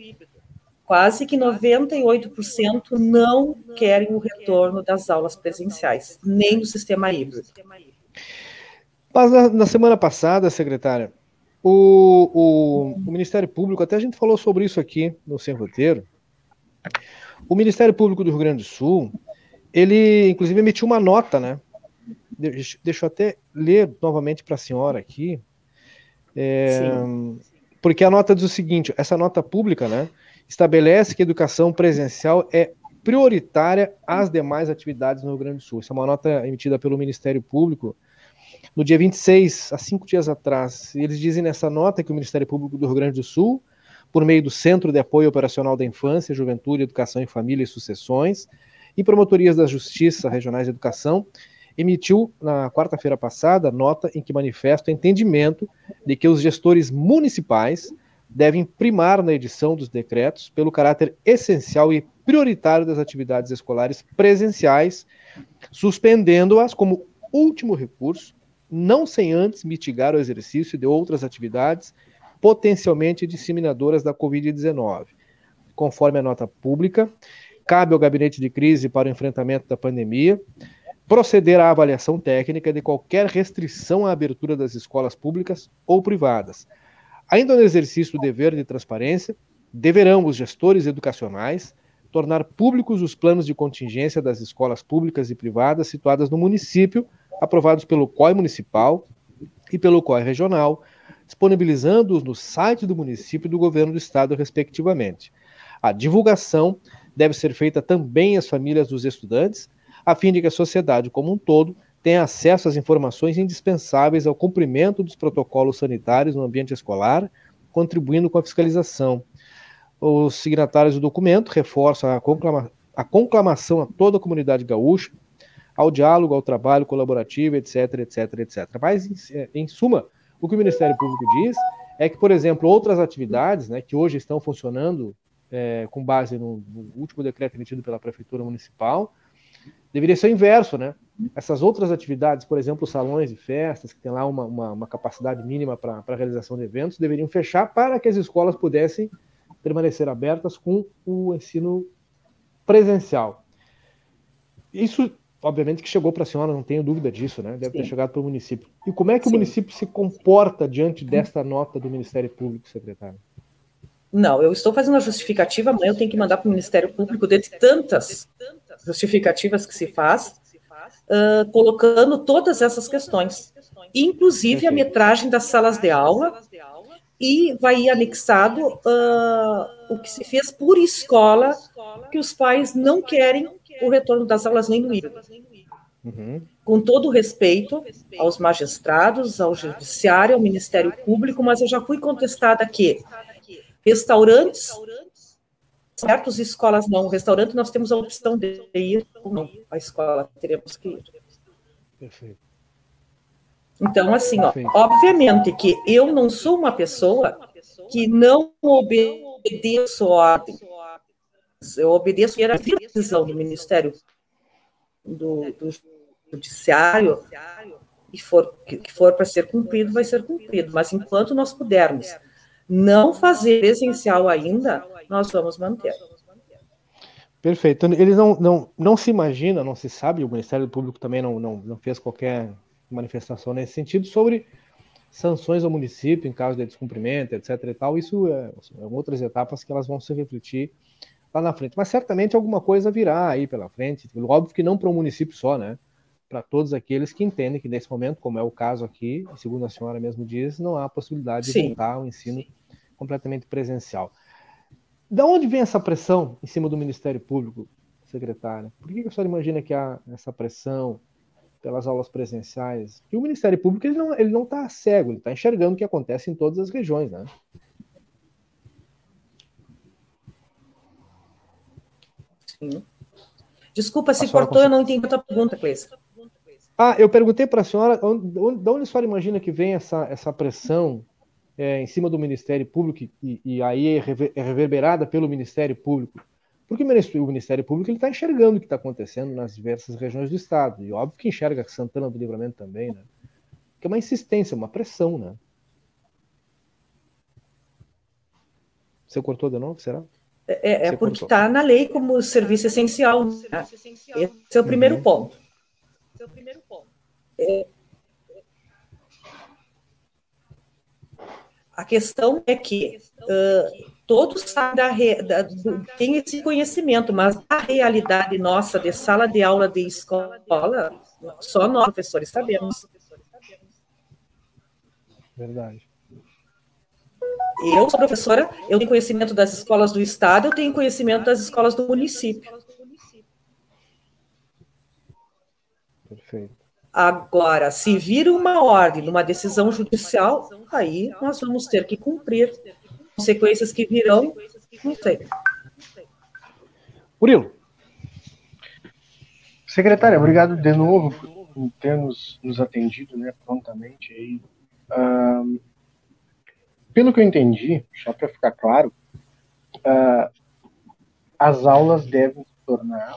Quase que 98% não querem o retorno das aulas presenciais, nem do sistema híbrido. Mas na, na semana passada, secretária, o, o, o, Ministério Público, até a gente falou sobre isso aqui no Sem Roteiro, o Ministério Público do Rio Grande do Sul, ele inclusive emitiu uma nota, né, Deixa, deixa eu até ler novamente para a senhora aqui. É, porque a nota diz o seguinte: essa nota pública né, estabelece que a educação presencial é prioritária às demais atividades no Rio Grande do Sul. Essa é uma nota emitida pelo Ministério Público no dia 26, há cinco dias atrás. Eles dizem nessa nota que o Ministério Público do Rio Grande do Sul, por meio do Centro de Apoio Operacional da Infância, Juventude, Educação em Família e Sucessões, e promotorias da Justiça Regionais de Educação, emitiu na quarta-feira passada nota em que manifesta o entendimento de que os gestores municipais devem primar na edição dos decretos pelo caráter essencial e prioritário das atividades escolares presenciais, suspendendo-as como último recurso, não sem antes mitigar o exercício de outras atividades potencialmente disseminadoras da Covid-19. Conforme a nota pública, cabe ao gabinete de crise para o enfrentamento da pandemia proceder à avaliação técnica de qualquer restrição à abertura das escolas públicas ou privadas. Ainda no exercício do dever de transparência, deverão os gestores educacionais tornar públicos os planos de contingência das escolas públicas e privadas situadas no município, aprovados pelo COI municipal e pelo COI regional, disponibilizando-os no site do município e do governo do estado, respectivamente. A divulgação deve ser feita também às famílias dos estudantes, a fim de que a sociedade como um todo tenha acesso às informações indispensáveis ao cumprimento dos protocolos sanitários no ambiente escolar, contribuindo com a fiscalização. Os signatários do documento reforçam a, conclama a conclamação a toda a comunidade gaúcha, ao diálogo, ao trabalho colaborativo, etc, etc, etc. Mas, em, em suma, o que o Ministério Público diz é que, por exemplo, outras atividades né, que hoje estão funcionando é, com base no, no último decreto emitido pela Prefeitura Municipal, Deveria ser o inverso, né? Essas outras atividades, por exemplo, salões de festas, que tem lá uma, uma, uma capacidade mínima para a realização de eventos, deveriam fechar para que as escolas pudessem permanecer abertas com o ensino presencial. Isso, obviamente, que chegou para a senhora, não tenho dúvida disso, né? Deve Sim. ter chegado para o município. E como é que Sim. o município se comporta diante desta nota do Ministério Público, secretário? Não, eu estou fazendo a justificativa, amanhã eu tenho que mandar para o Ministério Público, dentre tantas justificativas que se faz, uh, colocando todas essas questões, inclusive a metragem das salas de aula, e vai anexado uh, o que se fez por escola, que os pais não querem o retorno das aulas nem no híbrido. Uhum. Com todo o respeito aos magistrados, ao judiciário, ao Ministério Público, mas eu já fui contestada que Restaurantes, certos escolas não. Restaurante nós temos a opção de ir ou não. A escola teremos que ir. Perfeito. Então, assim, ó, obviamente que eu não sou uma pessoa que não obedeço a ordem. Eu obedeço a decisão do Ministério do, do Judiciário e for, que for para ser cumprido, vai ser cumprido. Mas enquanto nós pudermos não fazer essencial ainda, nós vamos manter. Perfeito. Então, eles não, não, não se imagina, não se sabe, o Ministério Público também não, não, não fez qualquer manifestação nesse sentido sobre sanções ao município em caso de descumprimento, etc. E tal. Isso é, são outras etapas que elas vão se refletir lá na frente. Mas certamente alguma coisa virá aí pela frente. Óbvio que não para um município só, né? Para todos aqueles que entendem que nesse momento, como é o caso aqui, segundo a senhora mesmo diz, não há possibilidade Sim. de voltar ao ensino Sim. completamente presencial. Da onde vem essa pressão em cima do Ministério Público, secretária? Por que a senhora imagina que há essa pressão pelas aulas presenciais? Que o Ministério Público ele não ele não está cego, ele está enxergando o que acontece em todas as regiões, né? Desculpa, se cortou, consegue... eu não entendi a tua pergunta, Cleice. Ah, eu perguntei para a senhora, de onde a senhora imagina que vem essa, essa pressão é, em cima do Ministério Público e, e aí é, é reverberada pelo Ministério Público? Porque o Ministério Público está enxergando o que está acontecendo nas diversas regiões do Estado. E óbvio que enxerga Santana do Livramento também, né? Que é uma insistência, uma pressão, né? Você cortou de novo, será? É, é porque está na lei como serviço essencial. Né? Esse é o primeiro uhum. ponto. Esse é o primeiro ponto. É, a questão é que uh, todos sabem da, re, da tem esse conhecimento, mas a realidade nossa de sala de aula de escola, só nós professores sabemos. Verdade. Eu sou professora, eu tenho conhecimento das escolas do estado, eu tenho conhecimento das escolas do município. Perfeito. Agora, se vir uma ordem numa decisão judicial, aí nós vamos ter que cumprir. Consequências que virão, não sei. Murilo. Secretária, obrigado de novo por ter nos, nos atendido né, prontamente aí. Um, pelo que eu entendi, só para ficar claro, uh, as aulas devem se tornar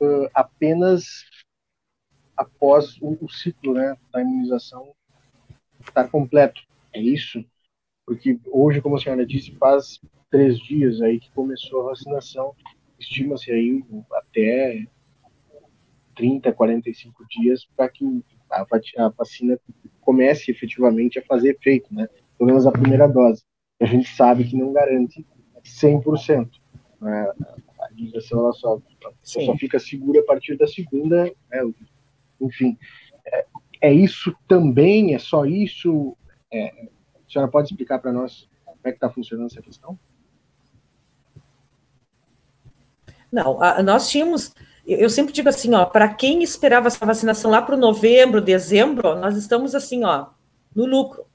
uh, apenas após o, o, ciclo né, da imunização estar completo. É isso? Porque hoje, como a senhora disse, faz três dias aí que começou a vacinação. Estima-se aí até 30, 45 dias para que a, vacina comece efetivamente a fazer efeito, né? Pelo menos a primeira dose. A gente sabe que não garante 100%. Né? A imunização ela só, só fica segura a partir da segunda. Né? Enfim, é, é, isso também? É só isso? É, a senhora pode explicar para nós como é que está funcionando essa questão? Não, a, nós tínhamos eu sempre digo assim, ó, para quem esperava essa vacinação lá para o novembro, dezembro, nós estamos assim, ó, no lucro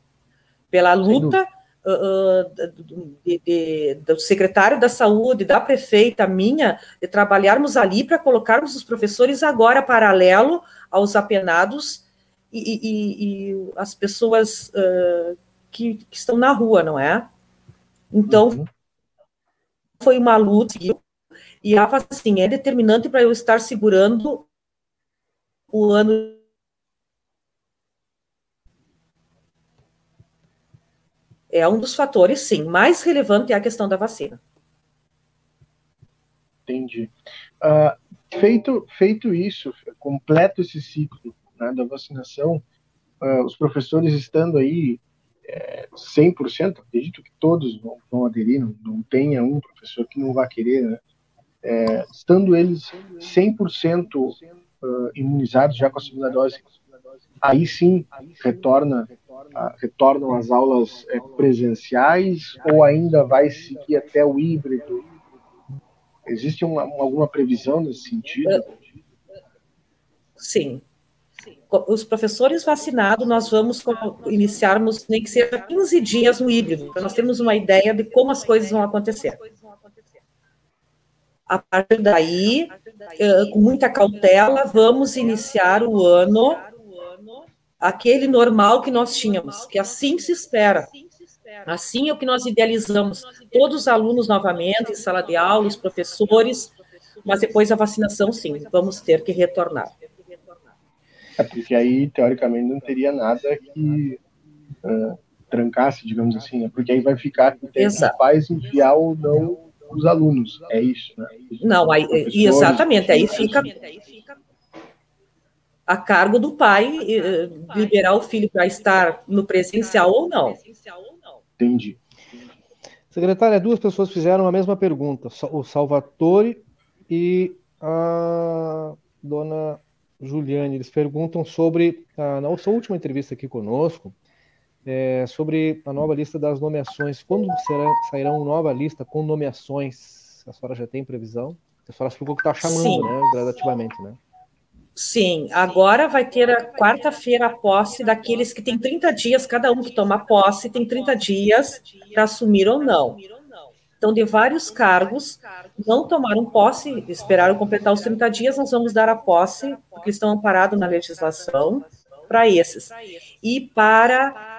pela luta uh, de, de, do secretário da saúde, da prefeita minha, de trabalharmos ali para colocarmos os professores agora paralelo aos apenados e, e, e as pessoas uh, que, que, estão na rua, não é? Então, uhum. foi uma luta e assim, é determinante para eu estar segurando o ano é um dos fatores, sim. Mais relevante é a questão da vacina. Entendi. Uh, feito, feito isso, completo esse ciclo né, da vacinação, uh, os professores estando aí é, 100%, acredito que todos vão, vão aderir, não, não, tenha um professor que não vá querer, né? É, estando eles 100% uh, imunizados já com a segunda dose, aí sim retorna retornam as aulas é, presenciais ou ainda vai seguir até o híbrido? Existe uma, alguma previsão nesse sentido? Sim. Os professores vacinados, nós vamos iniciarmos nem que seja 15 dias no híbrido, nós termos uma ideia de como as coisas vão acontecer. A partir daí, com muita cautela, vamos iniciar o ano aquele normal que nós tínhamos, que assim se espera. Assim é o que nós idealizamos. Todos os alunos novamente em sala de aula, os professores, mas depois a vacinação, sim, vamos ter que retornar. É porque aí, teoricamente, não teria nada que uh, trancasse, digamos assim, né? porque aí vai ficar que tem pais enviar ou não os alunos. É isso, né? Não, aí, exatamente, aí fica a cargo do pai eh, liberar o filho para estar no presencial ou não. Entendi. Secretária, duas pessoas fizeram a mesma pergunta, o Salvatore e a dona Juliane. Eles perguntam sobre, a, na sua última entrevista aqui conosco, é, sobre a nova lista das nomeações. Quando será, sairá uma nova lista com nomeações? A senhora já tem previsão? A senhora explicou que está chamando, Sim. né, gradativamente, né? Sim, agora vai ter a quarta-feira a posse daqueles que têm 30 dias, cada um que toma posse tem 30 dias para assumir ou não. Então, de vários cargos, não tomaram posse, esperaram completar os 30 dias, nós vamos dar a posse, porque estão amparados na legislação, para esses. E para.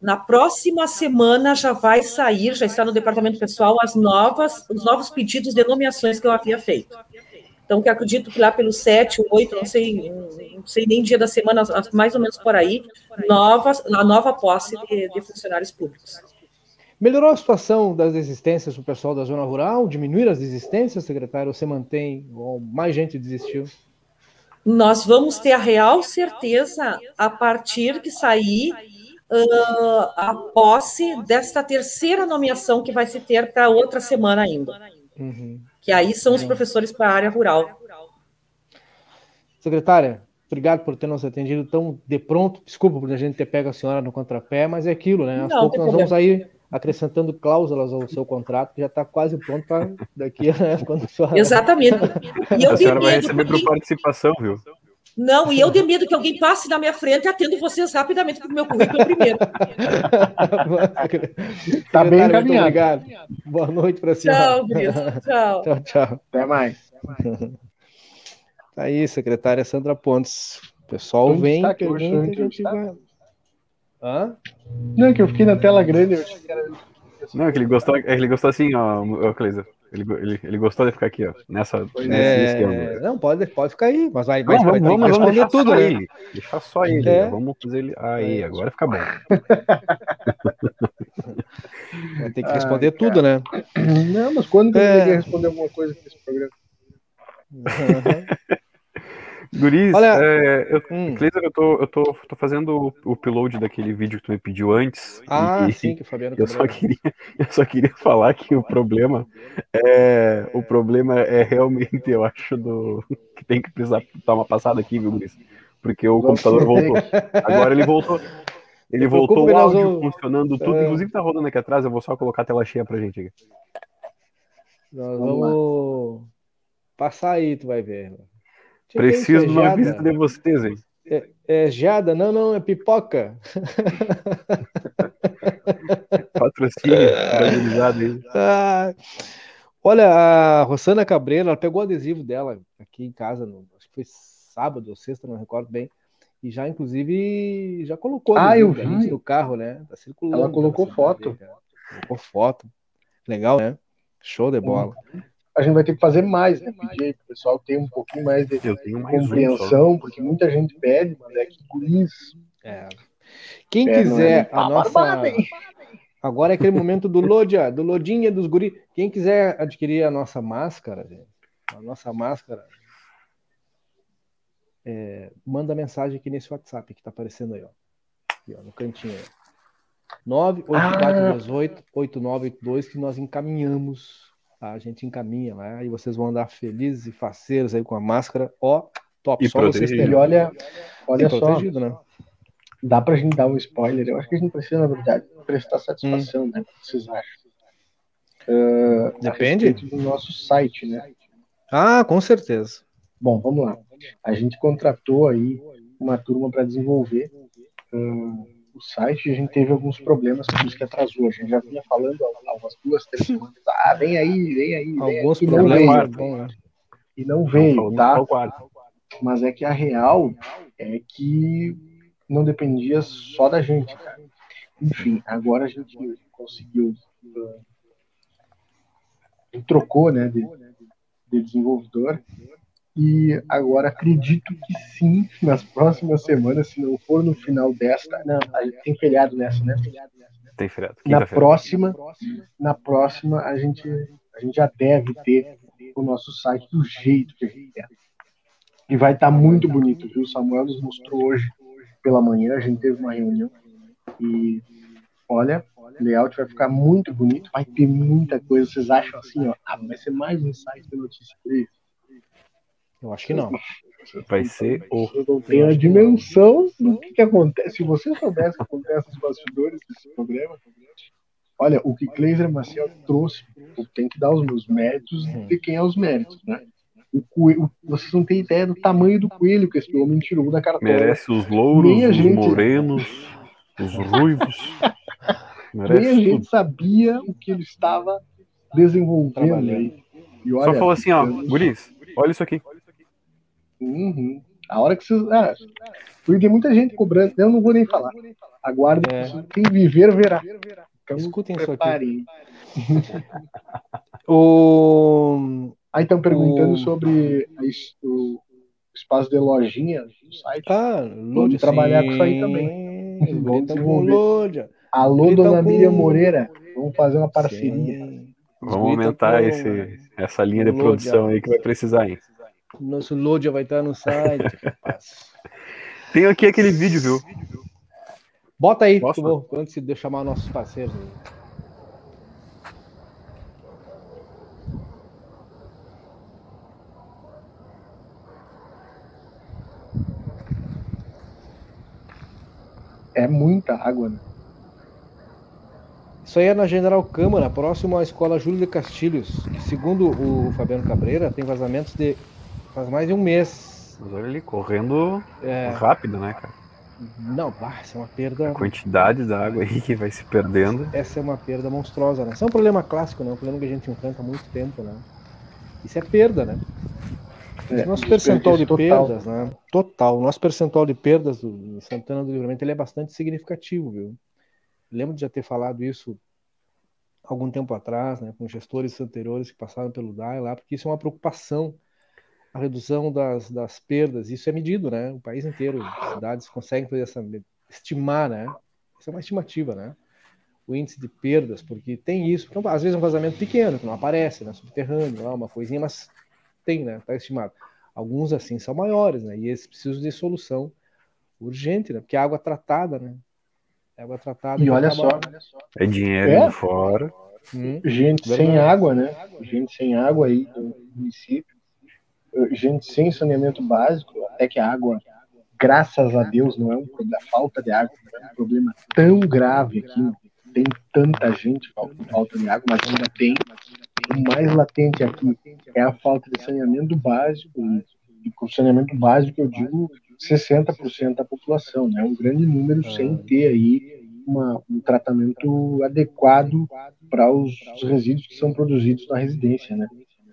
Na próxima semana já vai sair, já está no departamento pessoal, as novas, os novos pedidos de nomeações que eu havia feito. Então, que acredito que lá pelo 7, 8, não sei, não sei nem dia da semana, mais ou menos por aí, novas, a nova posse de, de funcionários públicos. Melhorou a situação das desistências do pessoal da zona rural? Diminuir as desistências, secretário? Ou você mantém? Ou mais gente desistiu? Nós vamos ter a real certeza a partir que sair uh, a posse desta terceira nomeação que vai se ter para outra semana ainda. Uhum que aí são os professores para a área rural. Secretária, obrigado por ter nos atendido tão de pronto. Desculpa por a gente ter pego a senhora no contrapé, mas é aquilo, né? Aos poucos nós vamos aí acrescentando cláusulas ao seu contrato, que já está quase pronto para daqui a quando a senhora... Exatamente. E eu a senhora vai receber por participação, viu? Não, e eu de medo que alguém passe na minha frente e atendo vocês rapidamente, porque o meu currículo é primeiro. tá bem encaminhado. Obrigado. Boa noite para você. Tchau, Tchau. Tchau, tchau. Até mais. Tá aí, secretária Sandra Pontes. O pessoal Onde vem, que a gente vai... Hã? Não, que eu fiquei na tela grande, eu que. Não, é que ele gostou, é que ele gostou assim, ó, Cleisa. Ele, ele, ele gostou de ficar aqui, ó, nessa, é, Não, pode, pode ficar aí, mas vai, vai, não, vamos, vai vamos, vamos tudo, né? Ele. Deixar só ele, é. vamos fazer ele. Aí, agora fica bom. Vai ter que responder Ai, tudo, né? Não, mas quando que é... eu responder alguma coisa nesse programa? Uhum. Guris, Olha, é, eu, hum. eu, tô, eu tô, tô fazendo o, upload daquele vídeo que tu me pediu antes. Ah, e, sim, que o Fabiano eu só queria Eu só queria falar que o problema é. O problema é realmente, eu acho, do. Que tem que precisar dar uma passada aqui, viu, Guris? Porque o computador voltou. Agora ele voltou. Ele voltou o áudio funcionando tudo. É... Inclusive tá rodando aqui atrás, eu vou só colocar a tela cheia pra gente aqui. Nós vamos, vamos passar aí, tu vai ver. Preciso de uma visita de vocês, hein? É, é jada? Não, não, é pipoca. Patrocínio, aí. Ah, olha, a Rosana Cabreira, ela pegou o adesivo dela aqui em casa, no, acho que foi sábado ou sexta, não recordo bem. E já, inclusive, já colocou ah, eu vi. no carro, né? Tá circulando. Ela colocou foto. colocou foto. Legal, né? Show de bola. Uhum a gente vai ter que fazer mais, né? Pedir que o pessoal tenha um pouquinho mais de compreensão, um porque muita gente pede, mas é que isso. É. Quem é, quiser é a nossa. Agora é aquele momento do Lodia, do Lodinha dos guri. Quem quiser adquirir a nossa máscara, gente, a nossa máscara, é, manda mensagem aqui nesse WhatsApp que tá aparecendo aí, ó. Aqui, ó no cantinho aí. 98428 8982 que nós encaminhamos? A gente encaminha lá e vocês vão andar felizes e faceiros aí com a máscara. Ó, top. E só vocês terem. E olha, olha só. Né? Dá pra gente dar um spoiler. Eu acho que a gente precisa, na verdade, prestar satisfação, hum. né? O que vocês acham? Uh, Depende. do nosso site, né? Ah, com certeza. Bom, vamos lá. A gente contratou aí uma turma para desenvolver uh, o site, a gente teve alguns problemas, por isso que atrasou. A gente já vinha falando há umas duas, três semanas. Ah, vem aí, vem aí. Vem alguns aí, problemas. Veio, e não veio, tá? Mas é que a real é que não dependia só da gente, cara. Enfim, agora a gente conseguiu. Uh, trocou, né, de, de desenvolvedor e agora acredito que sim, nas próximas semanas, se não for no final desta. Não, tem feriado nessa, né? Tem feriado. Na próxima, na próxima a gente, a gente já deve ter o nosso site do jeito que a gente quer. E vai estar tá muito bonito, viu? O Samuel nos mostrou hoje pela manhã, a gente teve uma reunião e olha, o layout vai ficar muito bonito, vai ter muita coisa. Vocês acham assim, ó, ah, vai ser mais um site de notícia Eu acho que não. Vai ser o. Não tenho a dimensão do que, que acontece. Se você soubesse o que acontece nos bastidores desse programa, olha, o que Kleiser Maciel trouxe, eu tenho que dar os meus méritos de quem é os méritos, né? O coelho, vocês não têm ideia do tamanho do coelho que esse homem tirou da cartola. Merece os louros, os gente... morenos, os ruivos. Merece Nem a gente tudo. sabia o que ele estava desenvolvendo aí. E olha, Só falou assim, ó, Guris, olha isso aqui. Uhum. A hora que vocês. Ah, porque tem muita gente cobrando. Eu não vou nem falar. Aguarde. É. Quem viver, verá. Então, Escutem isso aqui. o... Aí estão perguntando o... sobre a, o espaço de lojinha no site. Ah, Vamos trabalhar com isso aí também. Vamos desenvolver. Alô, dona com... Miriam Moreira. Vamos fazer uma parceria. Sim. Vamos aumentar esse, essa linha de produção aí que vai precisar, hein? Nosso load já vai estar no site. Tem aqui aquele vídeo, viu? Bota aí, por favor, antes de eu chamar nossos parceiros. É muita água, né? Isso aí é na General Câmara, próximo à escola Júlio de Castilhos, que segundo o Fabiano Cabreira, tem vazamentos de faz mais de um mês. Mas olha ali, correndo é... rápido, né, cara? Não, bah, essa é uma perda. A quantidade da água aí que vai se perdendo. Essa é uma perda monstruosa, né? Isso é um problema clássico, né? Um problema que a gente enfrenta há muito tempo, né? Isso é perda, né? É, nosso percentual de total. perdas, né? Total. O nosso percentual de perdas do Santana do Livramento ele é bastante significativo, viu? Lembro de já ter falado isso algum tempo atrás, né, com gestores anteriores que passaram pelo DAE lá, porque isso é uma preocupação a redução das, das perdas, isso é medido, né? O país inteiro, as cidades conseguem fazer essa estimar, né? Isso é uma estimativa, né? O índice de perdas, porque tem isso, porque às vezes é um vazamento pequeno, que não aparece, né? Subterrâneo, lá, uma coisinha, mas tem, né? Tá estimado. Alguns assim são maiores, né? E esses precisam de solução urgente, né? Porque a água tratada, né? Água tratada. E olha só, é dinheiro é? fora. Hum, gente sem água, né? Gente sem água aí no município gente sem saneamento básico, até que a água, graças a Deus, não é um problema, a falta de água não é um problema tão grave aqui, tem tanta gente com falta de água, mas ainda tem. O mais latente aqui é a falta de saneamento básico, e com saneamento básico eu digo 60% da população, né? um grande número sem ter aí uma, um tratamento adequado para os resíduos que são produzidos na residência, né?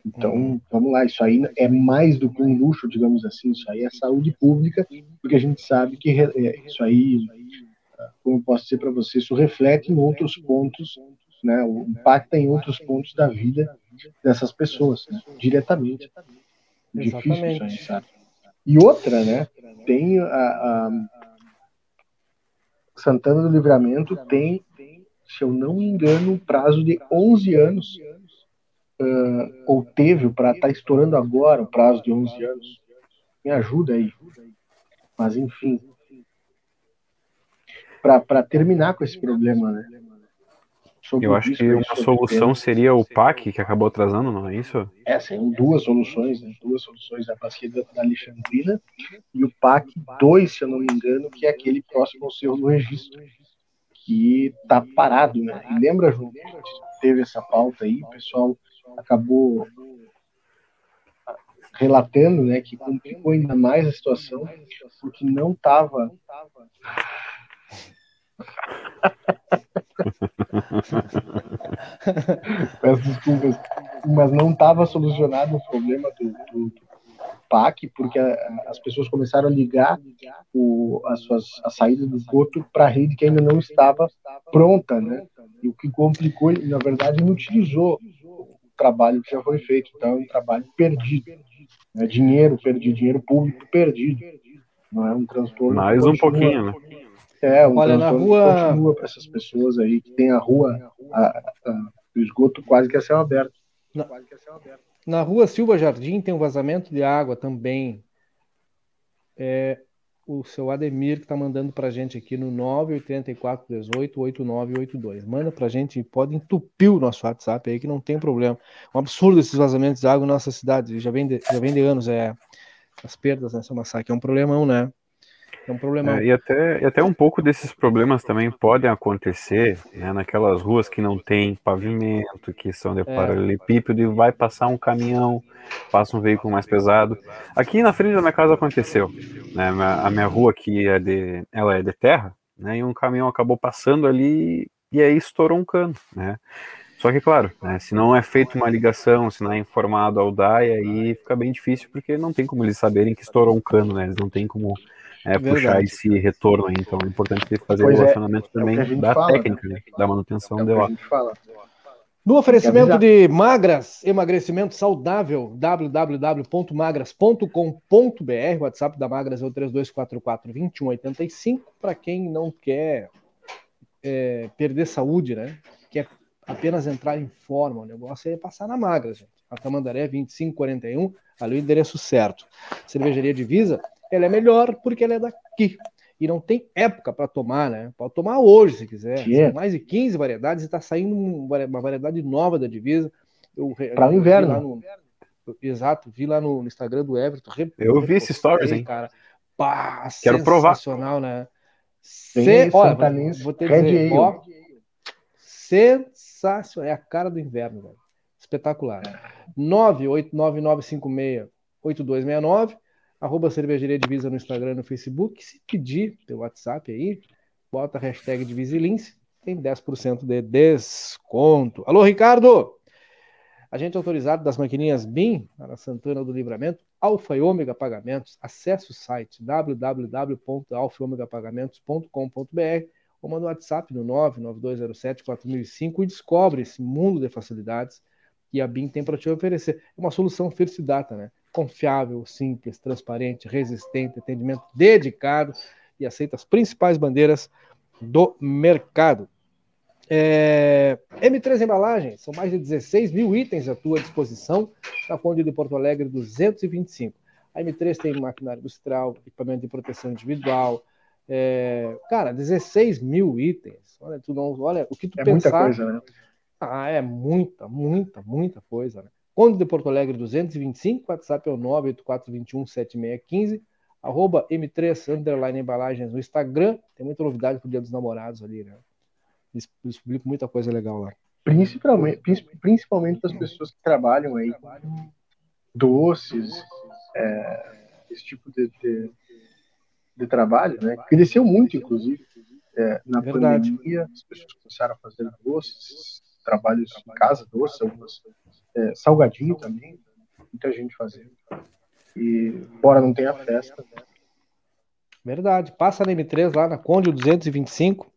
Então, uhum. vamos lá, isso aí é mais do que um luxo, digamos assim, isso aí é saúde pública, porque a gente sabe que é, isso aí, como eu posso dizer para você, isso reflete em outros pontos, né, impacta em outros pontos da vida dessas pessoas, né, diretamente. Difícil isso aí, sabe? E outra, né, tem a, a Santana do Livramento tem, se eu não me engano, um prazo de 11 anos uh, ou teve para estar tá estourando agora o prazo de 11 anos. Me ajuda aí. Mas, enfim. Para terminar com esse problema, né? Sobre Eu acho que uma solução seria o PAC, que acabou atrasando, não é isso? É, tem duas soluções, né? duas soluções, a bacia da Alexandrina e o PAC 2, se eu não me engano, que é aquele próximo ao seu do registro, que está parado, né? E lembra, João, teve essa pauta aí, o pessoal acabou relatando, né, que complicou ainda mais a situação, porque não estava Peço desculpas, mas não estava solucionado o problema do, do, do PAC, porque a, as pessoas começaram a ligar o, as suas a saída do esgoto para a rede que ainda não estava pronta, né? E o que complicou, na verdade, inutilizou trabalho que já foi feito. Então é um trabalho perdido. É dinheiro perdido, dinheiro público perdido. Não é um transtorno. Mais um pouquinho, né? É, um Olha, na rua continua para essas pessoas aí que tem a rua, a, a, o esgoto quase que a céu aberto. Na, na rua Silva Jardim tem um vazamento de água também. É, o seu Ademir, que está mandando para a gente aqui no 984188982. Manda para gente, pode entupir o nosso WhatsApp aí, que não tem problema. Um absurdo esses vazamentos de água na nossa cidade, já vem de, já vem de anos, é, as perdas nessa massacre, é um problemão, né? É um problema. É, e, até, e até um pouco desses problemas também podem acontecer né, naquelas ruas que não tem pavimento, que são de é. paralelepípedo e vai passar um caminhão, passa um veículo mais pesado. Aqui na frente da minha casa aconteceu. Né, a minha rua aqui é de, ela é de terra, né, e um caminhão acabou passando ali e aí estourou um cano, né? Só que, claro, né, se não é feita uma ligação, se não é informado ao DAI, aí fica bem difícil, porque não tem como eles saberem que estourou um cano, né? Eles não tem como é, puxar esse retorno aí. Então é importante fazer pois o é, relacionamento é, também é da fala, técnica, né? da manutenção é dela. No oferecimento de Magras, emagrecimento saudável, www.magras.com.br, WhatsApp da Magras é o 3244-2185, para quem não quer é, perder saúde, né? Quer apenas entrar em forma, o negócio é passar na Magras, gente. A Tamandaré 2541, ali o endereço certo. Cervejaria Divisa, ela é melhor porque ela é daqui. E não tem época para tomar, né? Pode tomar hoje, se quiser. São mais de 15 variedades e está saindo uma variedade nova da divisa. Para o inverno. No, exato, vi lá no, Instagram do Everton. Eu vi esse stories, hein? Cara. Pá, Quero provar. Sensacional, né? Se, olha, vou, vou ter dizer, ó, sensacional. É a cara do inverno, velho. Espetacular. 98956 8269 arroba cervejaria divisa no Instagram e no Facebook. Se pedir pelo WhatsApp aí, bota a hashtag Divisilins, tem 10% de desconto. Alô, Ricardo! Agente autorizado das maquininhas BIM, na Santana do Livramento, Alfa e Ômega Pagamentos. Acesse o site www.alfaomegapagamentos.com.br ou manda o WhatsApp no 992074005 e descobre esse mundo de facilidades que a BIM tem para te oferecer. É uma solução First Data, né? Confiável, simples, transparente, resistente, atendimento dedicado e aceita as principais bandeiras do mercado. É, M3 Embalagens, são mais de 16 mil itens à tua disposição na Conde de Porto Alegre 225. A M3 tem maquinário industrial, equipamento de proteção individual, é, cara, 16 mil itens. Olha, tu não, olha o que tu é pensar. Muita coisa, né? Ah, é muita, muita, muita coisa, né? Conde de Porto Alegre 225, WhatsApp é o 984217615, arroba M3 underline embalagens no Instagram. Tem muita novidade pro Dia dos Namorados ali, né? Eles, eles publicam muita coisa legal lá. Principalmente, principalmente das pessoas que trabalham aí com doces, é, esse tipo de, de, de, trabalho, né? Cresceu muito, inclusive, é, na Verdade. pandemia. As pessoas começaram a fazer doces, trabalhos em casa, doces, algumas é, salgadinho também, muita gente fazendo. E fora não tem a festa. Verdade. Passa na M3 lá na Conde 225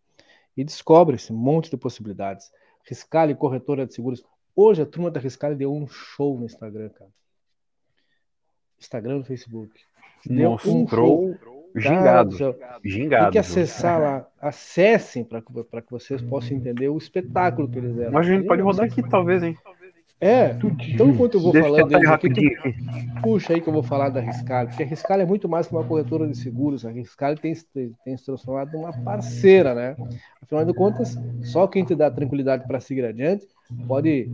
e descobre esse monte de possibilidades. Riscale Corretora de Seguros. Hoje a turma da Riscale deu um show no Instagram, cara. Instagram e no Facebook. Deu Mostrou um show. gingado. gingado. Tem que acessar lá. Acessem para que vocês possam entender o espetáculo que eles eram. Mas a gente pode rodar aqui, talvez, hein? É, então enquanto eu vou Deixa falando deles aqui, tu, puxa aí que eu vou falar da Riscale, porque a Riscale é muito mais que uma corretora de seguros, a Riscale tem, tem se transformado numa parceira, né? Afinal de contas, só quem te dá tranquilidade para seguir adiante pode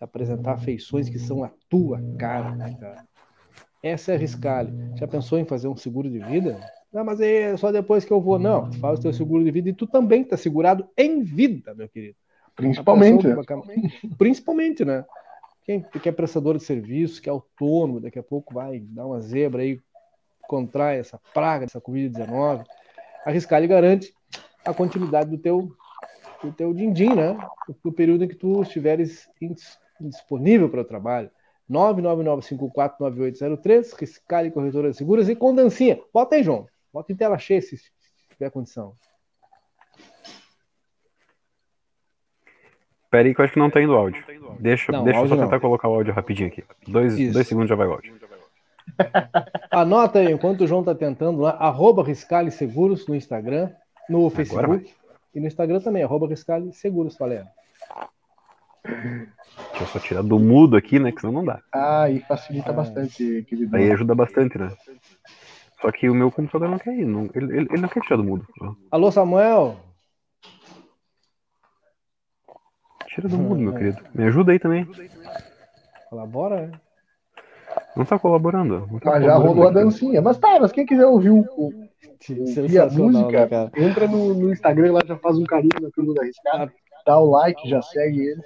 apresentar feições que são a tua cara, né, cara? Essa é a Riscale. Já pensou em fazer um seguro de vida? Não, mas é só depois que eu vou. Não, faz o teu seguro de vida e tu também está segurado em vida, meu querido. Principalmente. Principalmente, né? Quem, que é prestador de serviço, que é autônomo, daqui a pouco vai dar uma zebra aí, contrai essa praga, essa Covid-19. A Riscale garante a continuidade do teu, do teu din-din, né? No período em que tu estiveres indisponível para o trabalho. 999549803, Riscale Corretora de Seguros e com dancinha. Bota aí, João. Bota em tela cheia se tiver condição. Espera aí que eu acho que não tá indo áudio. Deixa, não, deixa eu só tentar não. colocar o áudio rapidinho aqui. Dois, dois segundos já vai o áudio. Anota aí, enquanto o João tá tentando lá, arroba Riscale Seguros no Instagram, no Facebook e no Instagram também, arroba Riscale Seguros, Valério. Deixa eu só tirar do mudo aqui, né? Que senão não dá. Ah, e facilita ah. bastante, querido. Aí ajuda bastante, né? Só que o meu computador não quer ir. Não, ele, ele, não quer tirar do mudo. Alô, Samuel? Tira do mudo, meu querido. Me ajuda aí também. Colabora, né? Não tá colaborando. Não tá mas já rolou a dancinha. Mas tá, mas quem quiser ouvir o, o, ouvir a música, né, entra no, no, Instagram lá, já faz um carinho na turma da Riscada, dá o like, já segue ele.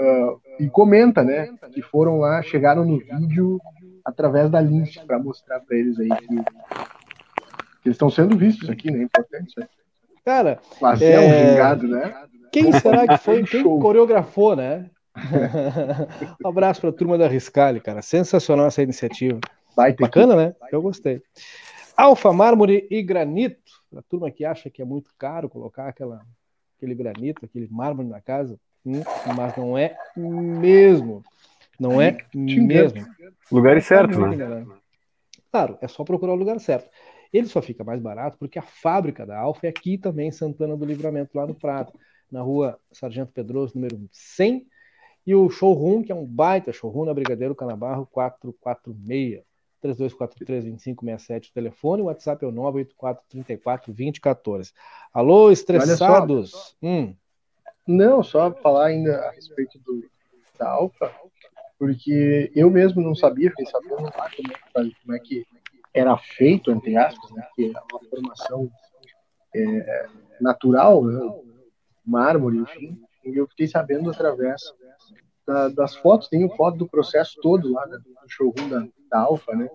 Uh, e comenta, né? Que foram lá, chegaram no vídeo através da Lynch para mostrar para eles aí que, que eles estão sendo vistos aqui, né? Importante. Né? Cara, é... um gingado, né? Quem será que foi? Quem coreografou, né? um abraço para a turma da Riscale, cara. Sensacional essa iniciativa. Bacana, né? Eu gostei. Alfa, mármore e granito. A turma que acha que é muito caro colocar aquela, aquele granito, aquele mármore na casa, hum, mas não é mesmo. Não é mesmo. Lugar certo, né? Claro, é só procurar o lugar certo. Ele só fica mais barato porque a fábrica da Alfa é aqui também em Santana do Livramento, lá no Prato, na rua Sargento Pedroso, número 100, e o showroom, que é um baita showroom na Brigadeiro Canabarro 446. 3243-2567 o telefone, o WhatsApp é o 984-34-2014. Alô, estressados? Hum. Não, só falar ainda a respeito do, da Alfa, porque eu mesmo não sabia, fiquei sabendo lá como, como é que era feito, entre aspas, né, que é uma formação é, natural, né, mármore, enfim, e eu fiquei sabendo através da, das fotos, tem foto do processo todo lá do showroom da, da Alfa, né?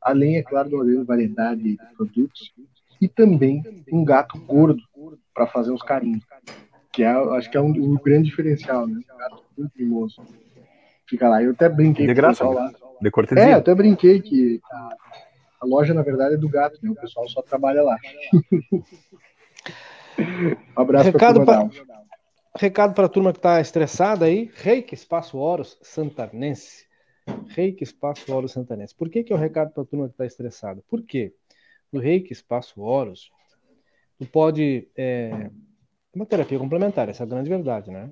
Além, é claro, de uma grande variedade de produtos. E também um gato gordo para fazer os carinhos. Que é, acho que é um, um grande diferencial, né? Um gato muito mimoso. Fica lá. Eu até brinquei de graça, lá. De cortesia. É, eu até brinquei que a, loja, na verdade, é do gato, né? O pessoal só trabalha lá. um abraço Recado para Recado para a turma que está estressada aí, Reiki Espaço Horus Santarnense. Reiki Espaço Horus Santarnense. Por que, que é o recado para a turma que está estressada? Por quê? No Reiki Espaço Horus, tu pode. É, uma terapia complementar, essa é a grande verdade, né?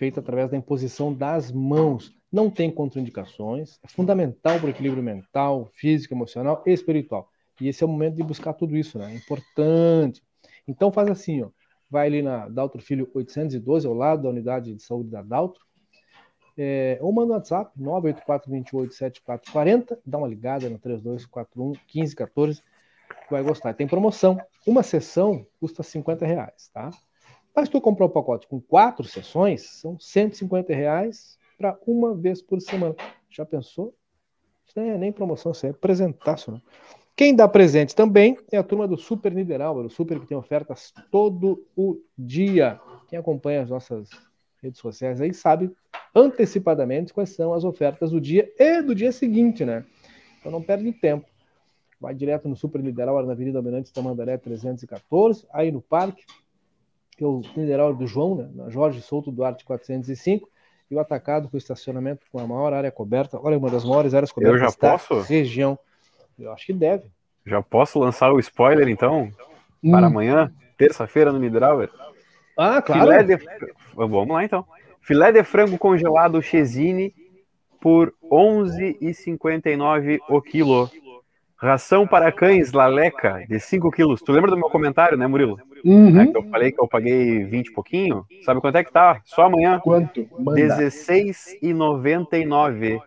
Feita através da imposição das mãos. Não tem contraindicações, é fundamental para o equilíbrio mental, físico, emocional e espiritual. E esse é o momento de buscar tudo isso, né? É importante. Então faz assim, ó vai ali na Daltro Filho 812, ao lado da unidade de saúde da Daltro, é, ou manda no WhatsApp 984-287440, dá uma ligada no 3241-1514, vai gostar. Tem promoção, uma sessão custa 50 reais, tá? Mas tu comprar um pacote com quatro sessões, são 150 reais para uma vez por semana. Já pensou? Isso não é nem promoção, isso é presentaço, né? Quem dá presente também é a turma do Super Niederauer, o Super que tem ofertas todo o dia. Quem acompanha as nossas redes sociais aí sabe antecipadamente quais são as ofertas do dia e do dia seguinte, né? Então não perde tempo. Vai direto no Super Niederauer, na Avenida Almirante Tamandaré 314, aí no parque, que é o Niederauer do João, né? Jorge Souto Duarte 405, e o atacado com estacionamento com a maior área coberta. Olha, uma das maiores áreas cobertas da posso? região. Eu acho que deve. Já posso lançar o spoiler, então? Hum. Para amanhã, terça-feira, no Midrauer? Ah, claro. De... Vamos lá, então. Filé de frango congelado Chesine por 11,59 o quilo. Ração para cães Laleca de 5 quilos. Tu lembra do meu comentário, né, Murilo? Uhum. É que eu falei que eu paguei 20 e pouquinho. Sabe quanto é que tá? Só amanhã? Quanto? R$16,99.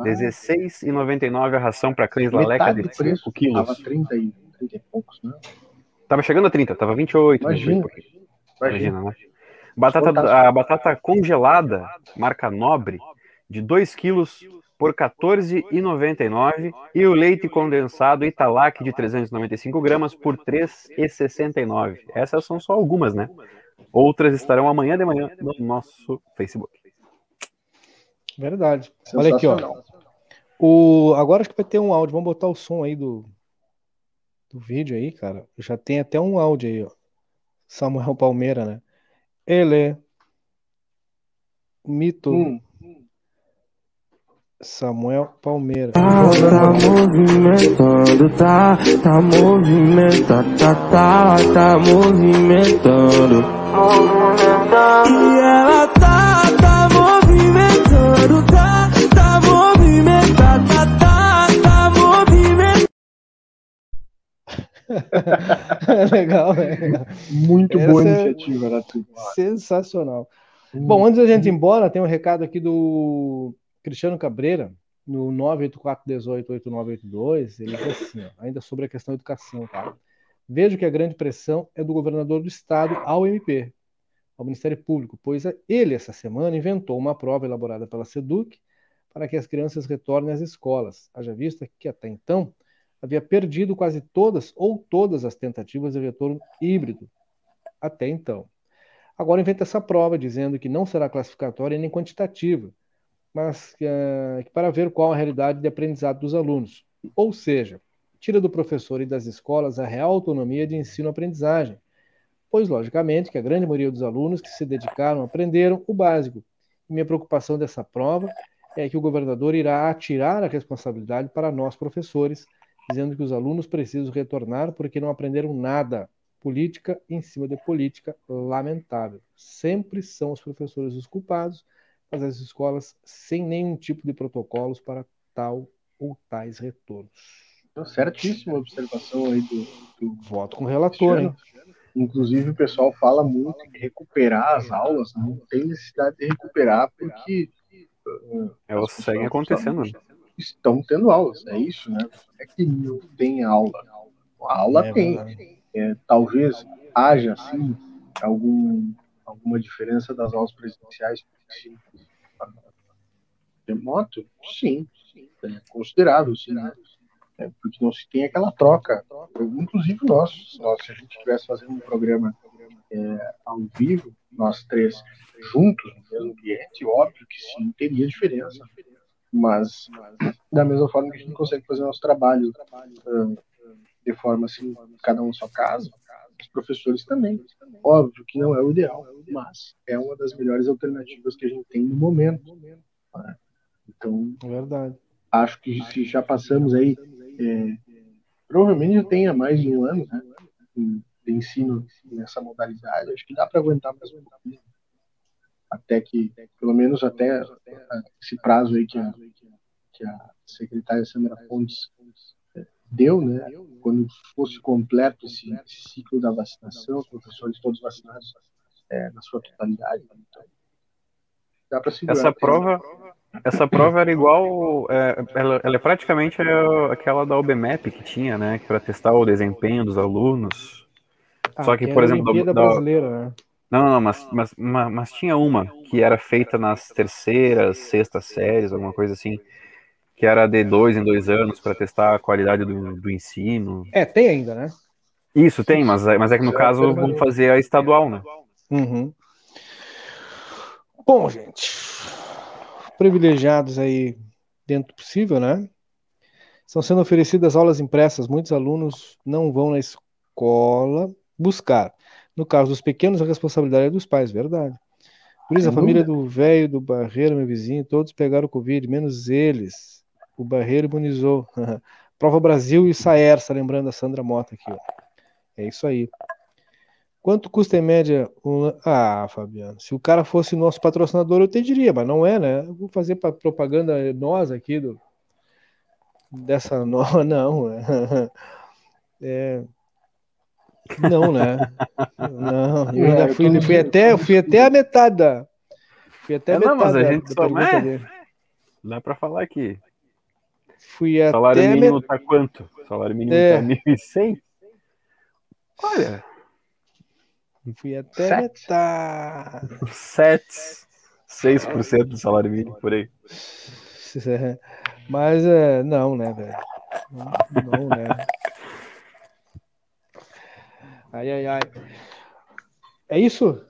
16,99 a ração para cães Laleca de 5 quilos. Tava 30 e, 30 e poucos, né? Tava chegando a 30, tava 28. Imagina. Imagina, né? Batata, a batata congelada, marca Nobre, de 2 quilos por R$ 14,99 e o leite condensado Italac de 395 gramas por R$ 3,69. Essas são só algumas, né? Outras estarão amanhã de manhã no nosso Facebook. Verdade. Olha aqui, ó. O, agora acho que vai ter um áudio. Vamos botar o som aí do, do vídeo aí, cara. Já tem até um áudio aí, ó. Samuel Palmeira, né? Ele é mito. Hum. Samuel Palmeira. Ah, tá movimentando, tá, tá movimentando, tá, tá, tá movimentando. Movimentando. E ela tá, tá movimentando, tá. legal, legal. Muito Essa boa é iniciativa, né? Sensacional. Hum. Bom, antes da gente ir embora, tem um recado aqui do Cristiano Cabreira, no 984188982. Ele diz assim, ó, ainda sobre a questão da educação, tá? Vejo que a grande pressão é do governador do estado ao MP, ao Ministério Público, pois ele, essa semana, inventou uma prova elaborada pela SEDUC para que as crianças retornem às escolas, haja vista que até então havia perdido quase todas ou todas as tentativas de retorno híbrido, até então. Agora inventa essa prova, dizendo que não será classificatória nem quantitativa, mas uh, para ver qual a realidade de aprendizado dos alunos. Ou seja, tira do professor e das escolas a real autonomia de ensino-aprendizagem, pois, logicamente, que a grande maioria dos alunos que se dedicaram aprenderam o básico. E minha preocupação dessa prova é que o governador irá atirar a responsabilidade para nós, professores, dizendo que os alunos precisam retornar porque não aprenderam nada. Política em cima de política, lamentável. Sempre são os professores os culpados, mas as escolas sem nenhum tipo de protocolos para tal ou tais retornos. Certíssima observação aí do, do... Voto com o relator, hein? Inclusive, o pessoal fala muito em recuperar as aulas, não tem necessidade de recuperar, porque. Elas seguem acontecendo. Estão, estão tendo aulas, é isso, né? É que não tem aula. A aula é, tem. É, talvez haja, sim, algum, alguma diferença das aulas presenciais remoto? Sim, sim é considerável, sim. Né? É, porque não se tem aquela troca. Inclusive nós, nós se a gente estivesse fazendo um programa é, ao vivo, nós três juntos no mesmo ambiente, óbvio que sim, teria diferença. Mas, da mesma forma que a gente consegue fazer nosso trabalho uh, de forma assim, cada um na sua casa, os professores também. Óbvio que não é o ideal, mas é uma das melhores alternativas que a gente tem no momento. Né? Então, verdade. acho que se já passamos aí é, provavelmente já tenha mais de um ano né, de ensino nessa modalidade. Acho que dá para aguentar mais um pouquinho. Até que, pelo menos até esse prazo aí que a, que a secretária Sandra Fontes é, deu, né? Quando fosse completo esse, esse ciclo da vacinação, os professores todos vacinados é, na sua totalidade. Então, dá para segurar. Essa prova, essa prova era igual, é, ela, ela, é praticamente aquela da OBMAP que tinha, né, para testar o desempenho dos alunos. Ah, Só que, que por exemplo, da, brasileira, né? Não, não, mas, mas, mas, mas, tinha uma que era feita nas terceiras, sextas séries, alguma coisa assim, que era de dois em dois anos para testar a qualidade do, do ensino. É, tem ainda, né? Isso, tem, mas, mas é que no caso vamos fazer a estadual, né? Uhum. Bom, gente, privilegiados aí dentro do possível, né? Estão sendo oferecidas aulas impressas. Muitos alunos não vão na escola buscar. No caso dos pequenos, a responsabilidade é dos pais, verdade. Por isso, a família do velho, do Barreiro, meu vizinho, todos pegaram o Covid, menos eles. O Barreiro imunizou. Prova Brasil e Saersa, lembrando a Sandra Mota aqui. Ó. É isso aí. Quanto custa em média um... Ah, Fabiano, se o cara fosse nosso patrocinador, eu te diria, mas não é, né? Eu vou fazer propaganda nós aqui do dessa no... não, né? É... Não, né? Não, eu ainda é, fui, fui até, fui até a metade da. Fui até a metade não, mas a gente só é... Dá para falar aqui. Fui Salário mínimo met... tá quanto? Salário mínimo é. tá 1.100? Olha, Fui até Sete. metade. 7, 6% do salário mínimo por aí. Mas é, não, né, velho? Não, não, né? Ai, ai, ai. É isso?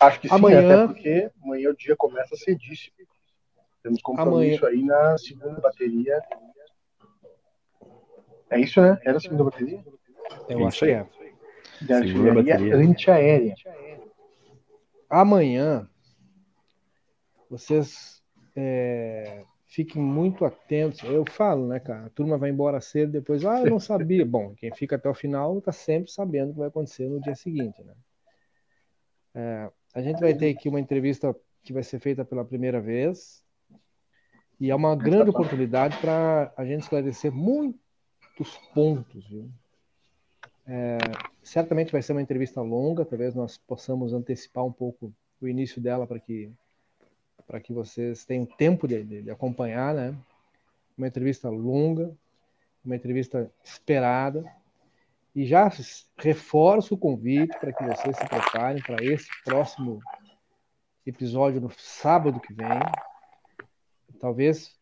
Acho que sim, amanhã... até porque amanhã o dia começa cedíssimo. Temos compromisso amanhã... aí na segunda bateria. É isso, né? É na segunda bateria? Eu acho que é de artilharia antiaérea. Amanhã, vocês é, fiquem muito atentos. Eu falo, né, cara? A turma vai embora cedo, depois, ah, eu não sabia. Bom, quem fica até o final está sempre sabendo o que vai acontecer no dia seguinte, né? É, a gente vai ter aqui uma entrevista que vai ser feita pela primeira vez. E é uma grande oportunidade para a gente esclarecer muitos pontos, viu? É, certamente vai ser uma entrevista longa, talvez nós possamos antecipar um pouco o início dela para que para que vocês tenham tempo de, de, de, acompanhar, né? Uma entrevista longa, uma entrevista esperada. E já reforço o convite para que vocês se preparem para esse próximo episódio no sábado que vem. Talvez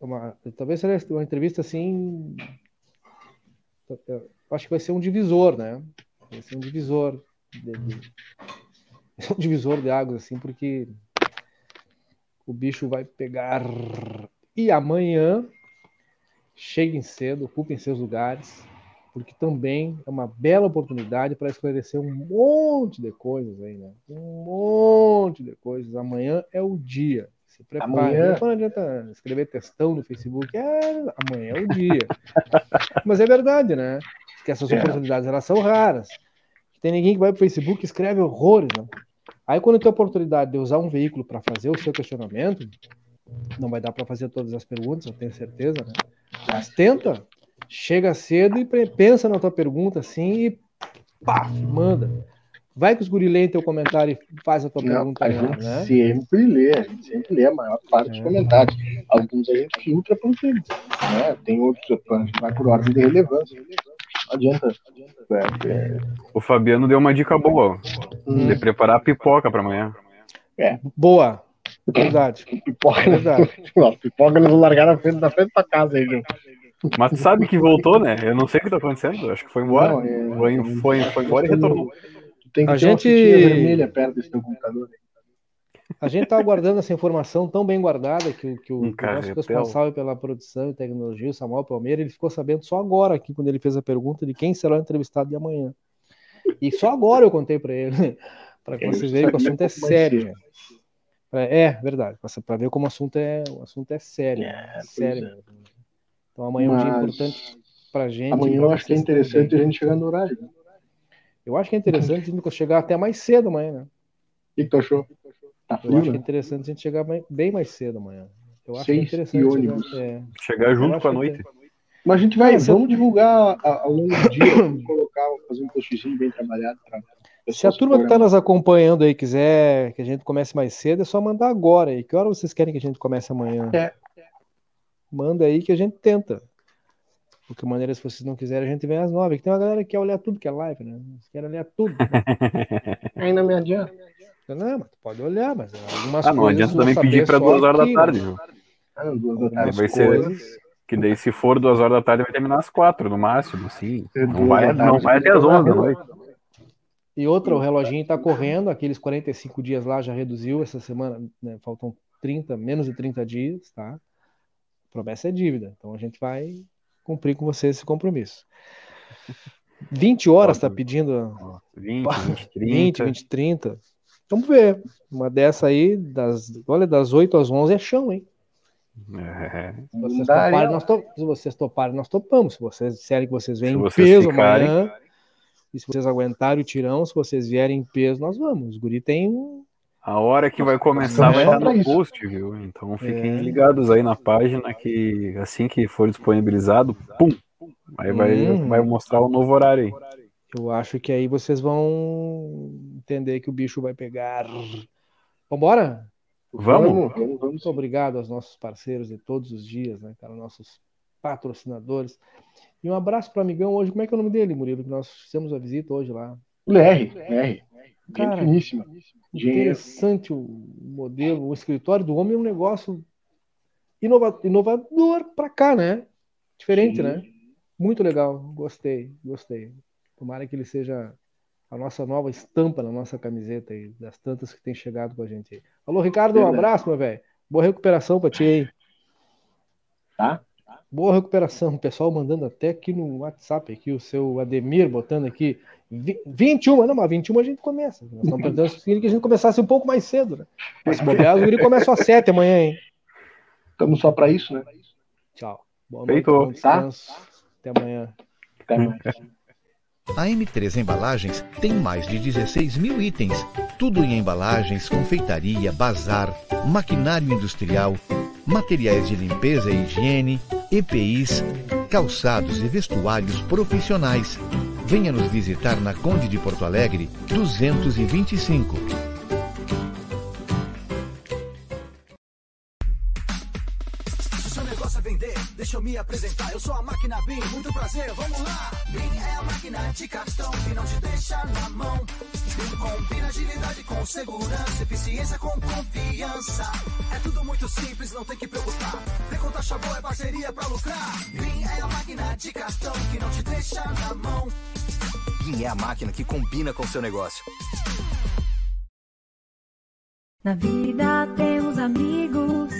uma, talvez seja uma entrevista assim. Acho que vai ser um divisor, né? Vai ser um divisor de, de, um divisor de águas assim, porque o bicho vai pegar. E amanhã cheguem cedo, ocupem seus lugares, porque também é uma bela oportunidade para esclarecer um monte de coisas aí, né? Um monte de coisas. Amanhã é o dia. Se prepare. Amanhã... Não adianta escrever textão no Facebook. É, amanhã é o dia. Mas é verdade, né? Que essas é. oportunidades elas são raras. Tem ninguém que vai para o Facebook e escreve horrores. Né? Aí, quando tem a oportunidade de usar um veículo para fazer o seu questionamento, não vai dar para fazer todas as perguntas, eu tenho certeza, né? Mas tenta, chega cedo e pensa na tua pergunta assim e pá, manda. Vai que os guri lêem teu comentário e faz a tua não, pergunta. A gente né? sempre lê, a gente sempre lê a maior parte é. dos comentários. Alguns a gente filtra para eles. Né? Tem outros, a gente vai por ordem de relevância. Não adianta. adianta é, é... O Fabiano deu uma dica boa. Hum. De preparar a pipoca para amanhã. É. Boa. Verdade. Pipoca, Verdade. Não, pipoca eles vão largar na frente, na frente da casa aí, viu? Mas tu sabe que voltou, né? Eu não sei o que tá acontecendo. Acho que foi embora. Não, é... foi, foi, foi embora e retornou. Tem que a ter gente... uma vermelha perto desse teu computador. A gente está aguardando essa informação tão bem guardada que, que o, um o nosso responsável pela produção e tecnologia, o Samuel Palmeira, ele ficou sabendo só agora aqui, quando ele fez a pergunta de quem será o entrevistado de amanhã. E só agora eu contei para ele, para que vocês vejam que o assunto é sério. É, é verdade, para ver como o assunto é, o assunto é sério. É, sério. É. Então amanhã é um dia importante para gente. Amanhã eu acho que é interessante a gente chegar no horário. Né? Eu acho que é interessante a gente chegar até mais cedo amanhã, né? O que, que tu achou? Tá frio, eu acho né? que é interessante a gente chegar bem mais cedo amanhã. Eu acho Seis que é interessante. Ônibus. Chegar, é, chegar junto com a noite. Mas a gente vai, vamos divulgar ao longo do dia, vamos colocar, fazer um postzinho bem trabalhado para se a turma que está nos acompanhando aí quiser que a gente comece mais cedo, é só mandar agora aí. Que hora vocês querem que a gente comece amanhã? É. Manda aí que a gente tenta. Qualquer maneira, se vocês não quiserem, a gente vem às nove. Que tem uma galera que quer olhar tudo que é live, né? Eles querem olhar tudo. Né? Ainda me adianta. Não, mas tu pode olhar, mas algumas ah, não adianta também pedir para duas horas aqui, da tarde, viu? Ah, duas da tarde. Vai ser. Que daí, se for duas horas da tarde, vai terminar às quatro, no máximo, assim. Não vai, não vai até as onze da noite. E outra, o reloginho está correndo, aqueles 45 dias lá já reduziu essa semana, né, faltam 30, menos de 30 dias, tá? A promessa é dívida, então a gente vai cumprir com você esse compromisso. 20 horas está pedindo. 20, 20, 30. 20, 20, 30. Vamos ver. Uma dessa aí, das, olha, das 8 às 11 é chão, hein? É. Se, vocês toparem, nós to... Se vocês toparem, nós topamos. Se vocês disserem que vocês vêm em peso ficarem... amanhã, e se vocês aguentarem o tirão, se vocês vierem em peso, nós vamos. Os guri tem a hora que vai começar vai estar no post, viu? Então fiquem é. ligados aí na página que assim que for disponibilizado, pum, aí vai, hum. vai mostrar o novo horário aí. Eu acho que aí vocês vão entender que o bicho vai pegar. Vambora? Vamos. vamos. Muito obrigado aos nossos parceiros de todos os dias, né, cara? Nossos patrocinadores. E um abraço para o amigão hoje. Como é que é o nome dele, Murilo? Que nós fizemos a visita hoje lá. LR. LR. Cara, finíssima. Interessante o modelo. O escritório do homem é um negócio inovador para cá, né? Diferente, Sim. né? Muito legal. Gostei, gostei. Tomara que ele seja a nossa nova estampa na nossa camiseta aí, das tantas que tem chegado com a gente aí. Alô, Ricardo, um abraço, meu velho. Boa recuperação para ti aí. Tá? Boa recuperação, pessoal mandando até aqui no WhatsApp, aqui o seu Ademir botando aqui 21, não, mas 21 a gente começa. Nós estamos pensando que a gente começasse um pouco mais cedo, né? Mas se bobear, o começa às 7 amanhã, hein? Estamos só para isso, né? Tchau. Boa noite, Feito. bom Tá? Até amanhã. Até amanhã. A M3 Embalagens tem mais de 16 mil itens, tudo em embalagens, confeitaria, bazar, maquinário industrial, materiais de limpeza e higiene, EPIs, calçados e vestuários profissionais Venha nos visitar na Conde de Porto Alegre, 225. Eu me apresentar, eu sou a máquina BIM, muito prazer, vamos lá! BIM é a máquina de cartão que não te deixa na mão. BIM combina agilidade com segurança, eficiência com confiança. É tudo muito simples, não tem que preocupar. Vem com taxa boa, é parceria pra lucrar. BIM é a máquina de cartão que não te deixa na mão. BIM é a máquina que combina com o seu negócio. Na vida temos amigos